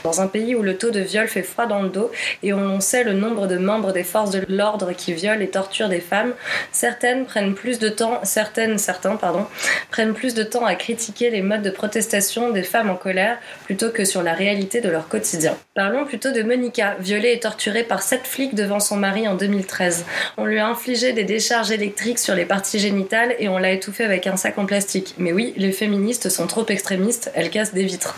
Dans un pays où le taux de viol fait froid dans le dos et où l'on sait le nombre de membres des forces de l'ordre qui violent et torturent des femmes, certaines prennent plus de temps, certaines, certains, pardon, prennent plus de temps à critiquer les modes de protestation des femmes en colère plutôt que sur la réalité de leur quotidien. Parlons plutôt de Monica, violée et torturée par sept flics devant son mari en 2013. On lui a infligé des décharges électriques sur les parties génitales et on l'a étouffée avec un sac en plastique. Mais oui, les féministes sont trop extrémistes, elles cassent des vitres.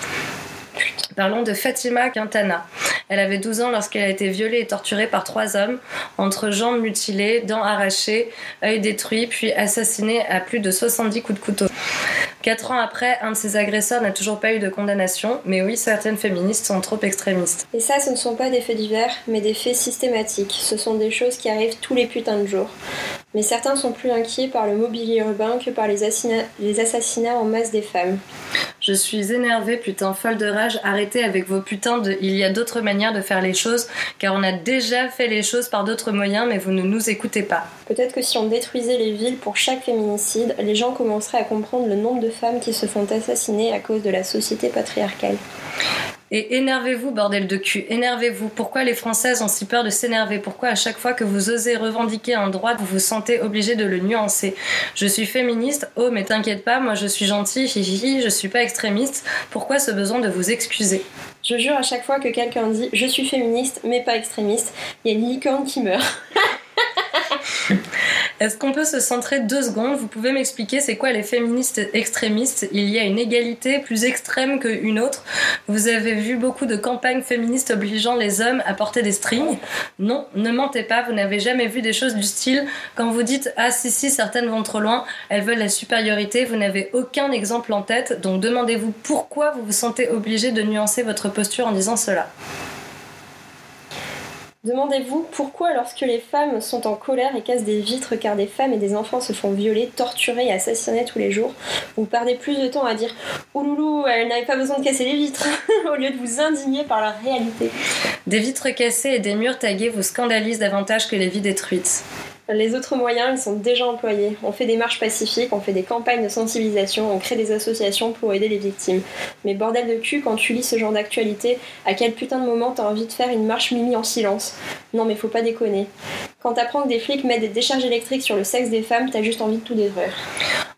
Parlons de Fatima Quintana. Elle avait 12 ans lorsqu'elle a été violée et torturée par trois hommes, entre jambes mutilées, dents arrachées, œils détruits, puis assassinée à plus de 70 coups de couteau. Quatre ans après, un de ses agresseurs n'a toujours pas eu de condamnation, mais oui, certaines féministes sont trop extrémistes. Et ça, ce ne sont pas des faits divers, mais des faits systématiques. Ce sont des choses qui arrivent tous les putains de jours. Mais certains sont plus inquiets par le mobilier urbain que par les, assina- les assassinats en masse des femmes. Je suis énervée, putain, folle de rage. Arrêtez avec vos putains de. Il y a d'autres manières de faire les choses, car on a déjà fait les choses par d'autres moyens, mais vous ne nous écoutez pas. Peut-être que si on détruisait les villes pour chaque féminicide, les gens commenceraient à comprendre le nombre de femmes qui se font assassiner à cause de la société patriarcale. Et énervez-vous, bordel de cul, énervez-vous. Pourquoi les Françaises ont si peur de s'énerver? Pourquoi à chaque fois que vous osez revendiquer un droit, vous vous sentez obligé de le nuancer? Je suis féministe, oh mais t'inquiète pas, moi je suis gentille, hihihi, je suis pas extrémiste. Pourquoi ce besoin de vous excuser? Je jure à chaque fois que quelqu'un dit je suis féministe mais pas extrémiste, il y a une licorne qui meurt. Est-ce qu'on peut se centrer deux secondes? Vous pouvez m'expliquer c'est quoi les féministes extrémistes? Il y a une égalité plus extrême qu'une autre. Vous avez vu beaucoup de campagnes féministes obligeant les hommes à porter des strings? Non, ne mentez pas, vous n'avez jamais vu des choses du style. Quand vous dites ah si si certaines vont trop loin, elles veulent la supériorité, vous n'avez aucun exemple en tête, donc demandez-vous pourquoi vous vous sentez obligé de nuancer votre posture en disant cela. Demandez-vous pourquoi lorsque les femmes sont en colère et cassent des vitres car des femmes et des enfants se font violer, torturer et assassiner tous les jours, vous perdez plus de temps à dire « Ouloulou, elle n'avait pas besoin de casser les vitres » au lieu de vous indigner par la réalité. Des vitres cassées et des murs tagués vous scandalisent davantage que les vies détruites. Les autres moyens, ils sont déjà employés. On fait des marches pacifiques, on fait des campagnes de sensibilisation, on crée des associations pour aider les victimes. Mais bordel de cul, quand tu lis ce genre d'actualité, à quel putain de moment t'as envie de faire une marche mimi en silence? Non mais faut pas déconner. Quand t'apprends que des flics mettent des décharges électriques sur le sexe des femmes, t'as juste envie de tout détruire.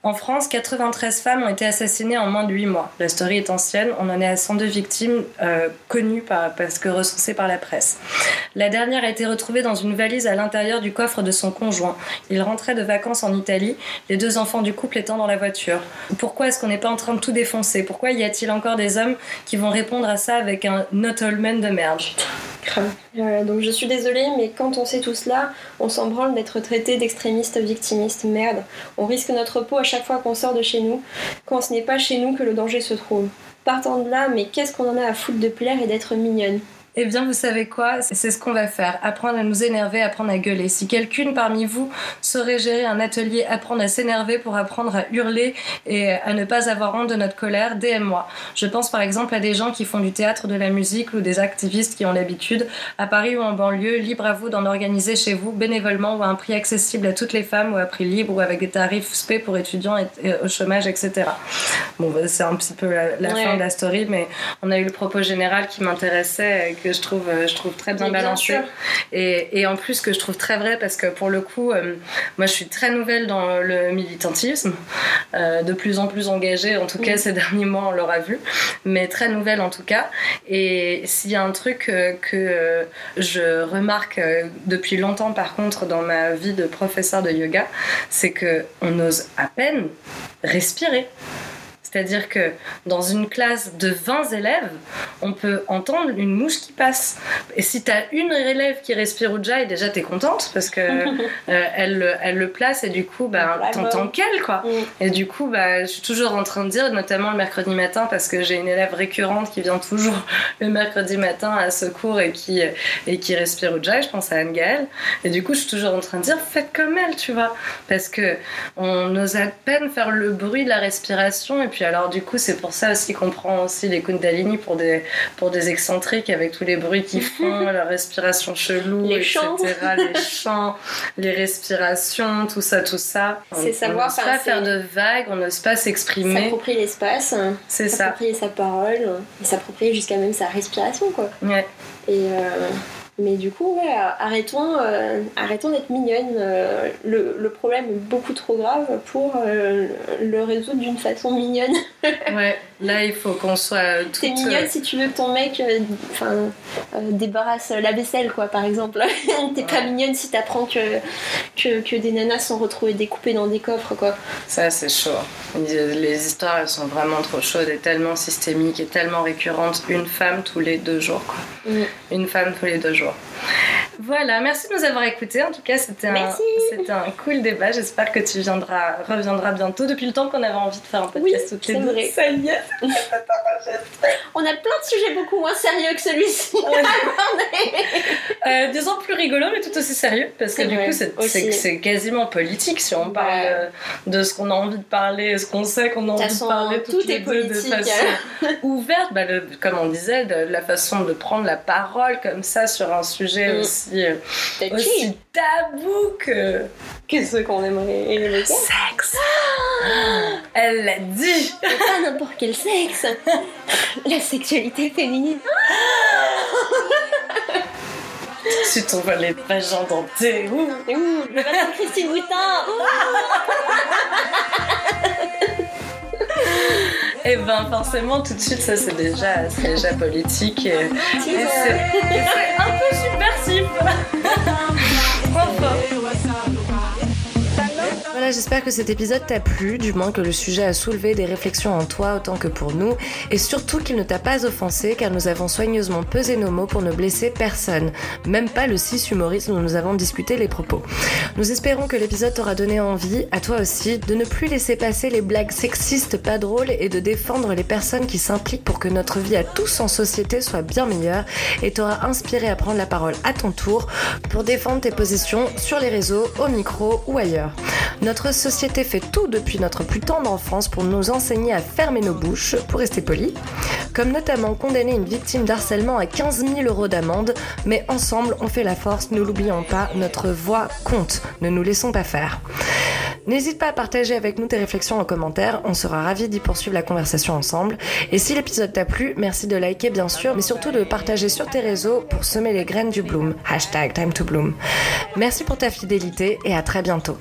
En France, 93 femmes ont été assassinées en moins de 8 mois. La story est ancienne, on en est à 102 victimes euh, connues par, parce que recensées par la presse. La dernière a été retrouvée dans une valise à l'intérieur du coffre de son conjoint. Il rentrait de vacances en Italie, les deux enfants du couple étant dans la voiture. Pourquoi est-ce qu'on n'est pas en train de tout défoncer? Pourquoi y a-t-il encore des hommes qui vont répondre à ça avec un not all men de merde? Voilà, donc je suis désolée, mais quand on sait tout cela, on s'en branle d'être traité d'extrémiste victimiste. Merde. On risque notre peau à chaque fois qu'on sort de chez nous, quand ce n'est pas chez nous que le danger se trouve. Partant de là, mais qu'est-ce qu'on en a à foutre de plaire et d'être mignonne? Eh bien, vous savez quoi? C'est ce qu'on va faire. Apprendre à nous énerver, apprendre à gueuler. Si quelqu'une parmi vous saurait gérer un atelier apprendre à s'énerver pour apprendre à hurler et à ne pas avoir honte de notre colère, DM-moi. Je pense par exemple à des gens qui font du théâtre, de la musique ou des activistes qui ont l'habitude, à Paris ou en banlieue, libre à vous d'en organiser chez vous, bénévolement ou à un prix accessible à toutes les femmes ou à prix libre ou avec des tarifs spé pour étudiants et, au chômage, etc. Bon, bah, c'est un petit peu la, la Ouais. fin de la story, mais on a eu le propos général qui m'intéressait et que je trouve, euh, je trouve très bien bien balancé. Et, et en plus que je trouve très vrai parce que pour le coup, euh, moi je suis très nouvelle dans le militantisme, euh, de plus en plus engagée, en tout cas ces derniers mois on l'aura vu, mais très nouvelle en tout cas. Et s'il y a un truc euh, que je remarque depuis longtemps par contre dans ma vie de professeur de yoga, c'est que on ose à peine respirer. C'est-à-dire que dans une classe de 20 élèves, on peut entendre une mouche qui passe. Et si tu as une élève qui respire Ujjayi, déjà t'es contente parce que euh, elle, le- elle le place et du coup, bah, t'entends qu'elle quoi. Mm. Et du coup, bah, je suis toujours en train de dire, notamment le mercredi matin, parce que j'ai une élève récurrente qui vient toujours le mercredi matin à ce cours et qui, et qui respire Ujjayi, je pense à Anne-Gaëlle. Et du coup, je suis toujours en train de dire, faites comme elle, tu vois. Parce que on ose à peine faire le bruit de la respiration. Et puis alors, du coup, c'est pour ça aussi qu'on prend aussi les Kundalini pour des, pour des excentriques avec tous les bruits qu'ils font, leur respiration chelou, Les etc. chants. Les chants, les respirations, tout ça, tout ça. C'est savoir, On n'ose pas faire de vagues, on n'ose pas s'exprimer. S'approprier l'espace, C'est ça. s'approprier sa parole, et s'approprier jusqu'à même sa respiration, quoi. Ouais. Et euh, mais du coup, ouais, arrêtons, euh, arrêtons d'être mignonnes. Euh, le, le problème est beaucoup trop grave pour euh, le résoudre d'une façon mignonne. ouais. Là, il faut qu'on soit toutes. T'es mignonne si tu veux que ton mec débarrasse la vaisselle, quoi, par exemple. T'es pas mignonne si t'apprends que, que, que des nanas sont retrouvées découpées dans des coffres, quoi. Ça, c'est chaud. Les histoires, elles sont vraiment trop chaudes et tellement systémiques et tellement récurrentes. Une femme tous les deux jours, quoi. Mm. Une femme tous les deux jours. は。Voilà, merci de nous avoir écoutés. En tout cas, c'était un, c'était un cool débat. J'espère que tu viendras, reviendras bientôt. Depuis le temps qu'on avait envie de faire un podcast toutes les deux. vrai. Ça y est. On a plein de sujets beaucoup moins sérieux que celui-ci. Euh, disons plus rigolo, mais tout aussi sérieux, parce que du vrai, coup, c'est- quasiment politique si on parle Ouais. euh, de ce qu'on a envie de parler, ce qu'on sait qu'on a envie de parler, tout est deux de politique. façon ouverte. Bah, le- comme on disait, de, la façon de prendre la parole comme ça sur un sujet Mm. aussi, euh, Touchy. aussi tabou que Que ce qu'on aimerait évoquer. sexe. Elle l'a dit. Pas n'importe quel sexe. La sexualité féminine. Tu t'envoies les vagins dentés. Ouh. Ouh, le Christine Boutin. Et ben forcément, tout de suite, ça c'est déjà, déjà politique. Et c'est un peu subversif. J'espère que cet épisode t'a plu, du moins que le sujet a soulevé des réflexions en toi autant que pour nous, et surtout qu'il ne t'a pas offensé car nous avons soigneusement pesé nos mots pour ne blesser personne, même pas le cis humoriste dont nous avons discuté les propos. Nous espérons que l'épisode t'aura donné envie, à toi aussi, de ne plus laisser passer les blagues sexistes pas drôles et de défendre les personnes qui s'impliquent pour que notre vie à tous en société soit bien meilleure et t'aura inspiré à prendre la parole à ton tour pour défendre tes positions sur les réseaux, au micro ou ailleurs. Notre société fait tout depuis notre plus tendre enfance pour nous enseigner à fermer nos bouches, pour rester poli, comme notamment condamner une victime d'harcèlement à 15 000 euros d'amende, mais ensemble on fait la force, ne l'oublions pas, notre voix compte, ne nous laissons pas faire. N'hésite pas à partager avec nous tes réflexions en commentaire, on sera ravis d'y poursuivre la conversation ensemble. Et si l'épisode t'a plu, merci de liker bien sûr, mais surtout de partager sur tes réseaux pour semer les graines du bloom. Hashtag time to bloom. Merci pour ta fidélité et à très bientôt.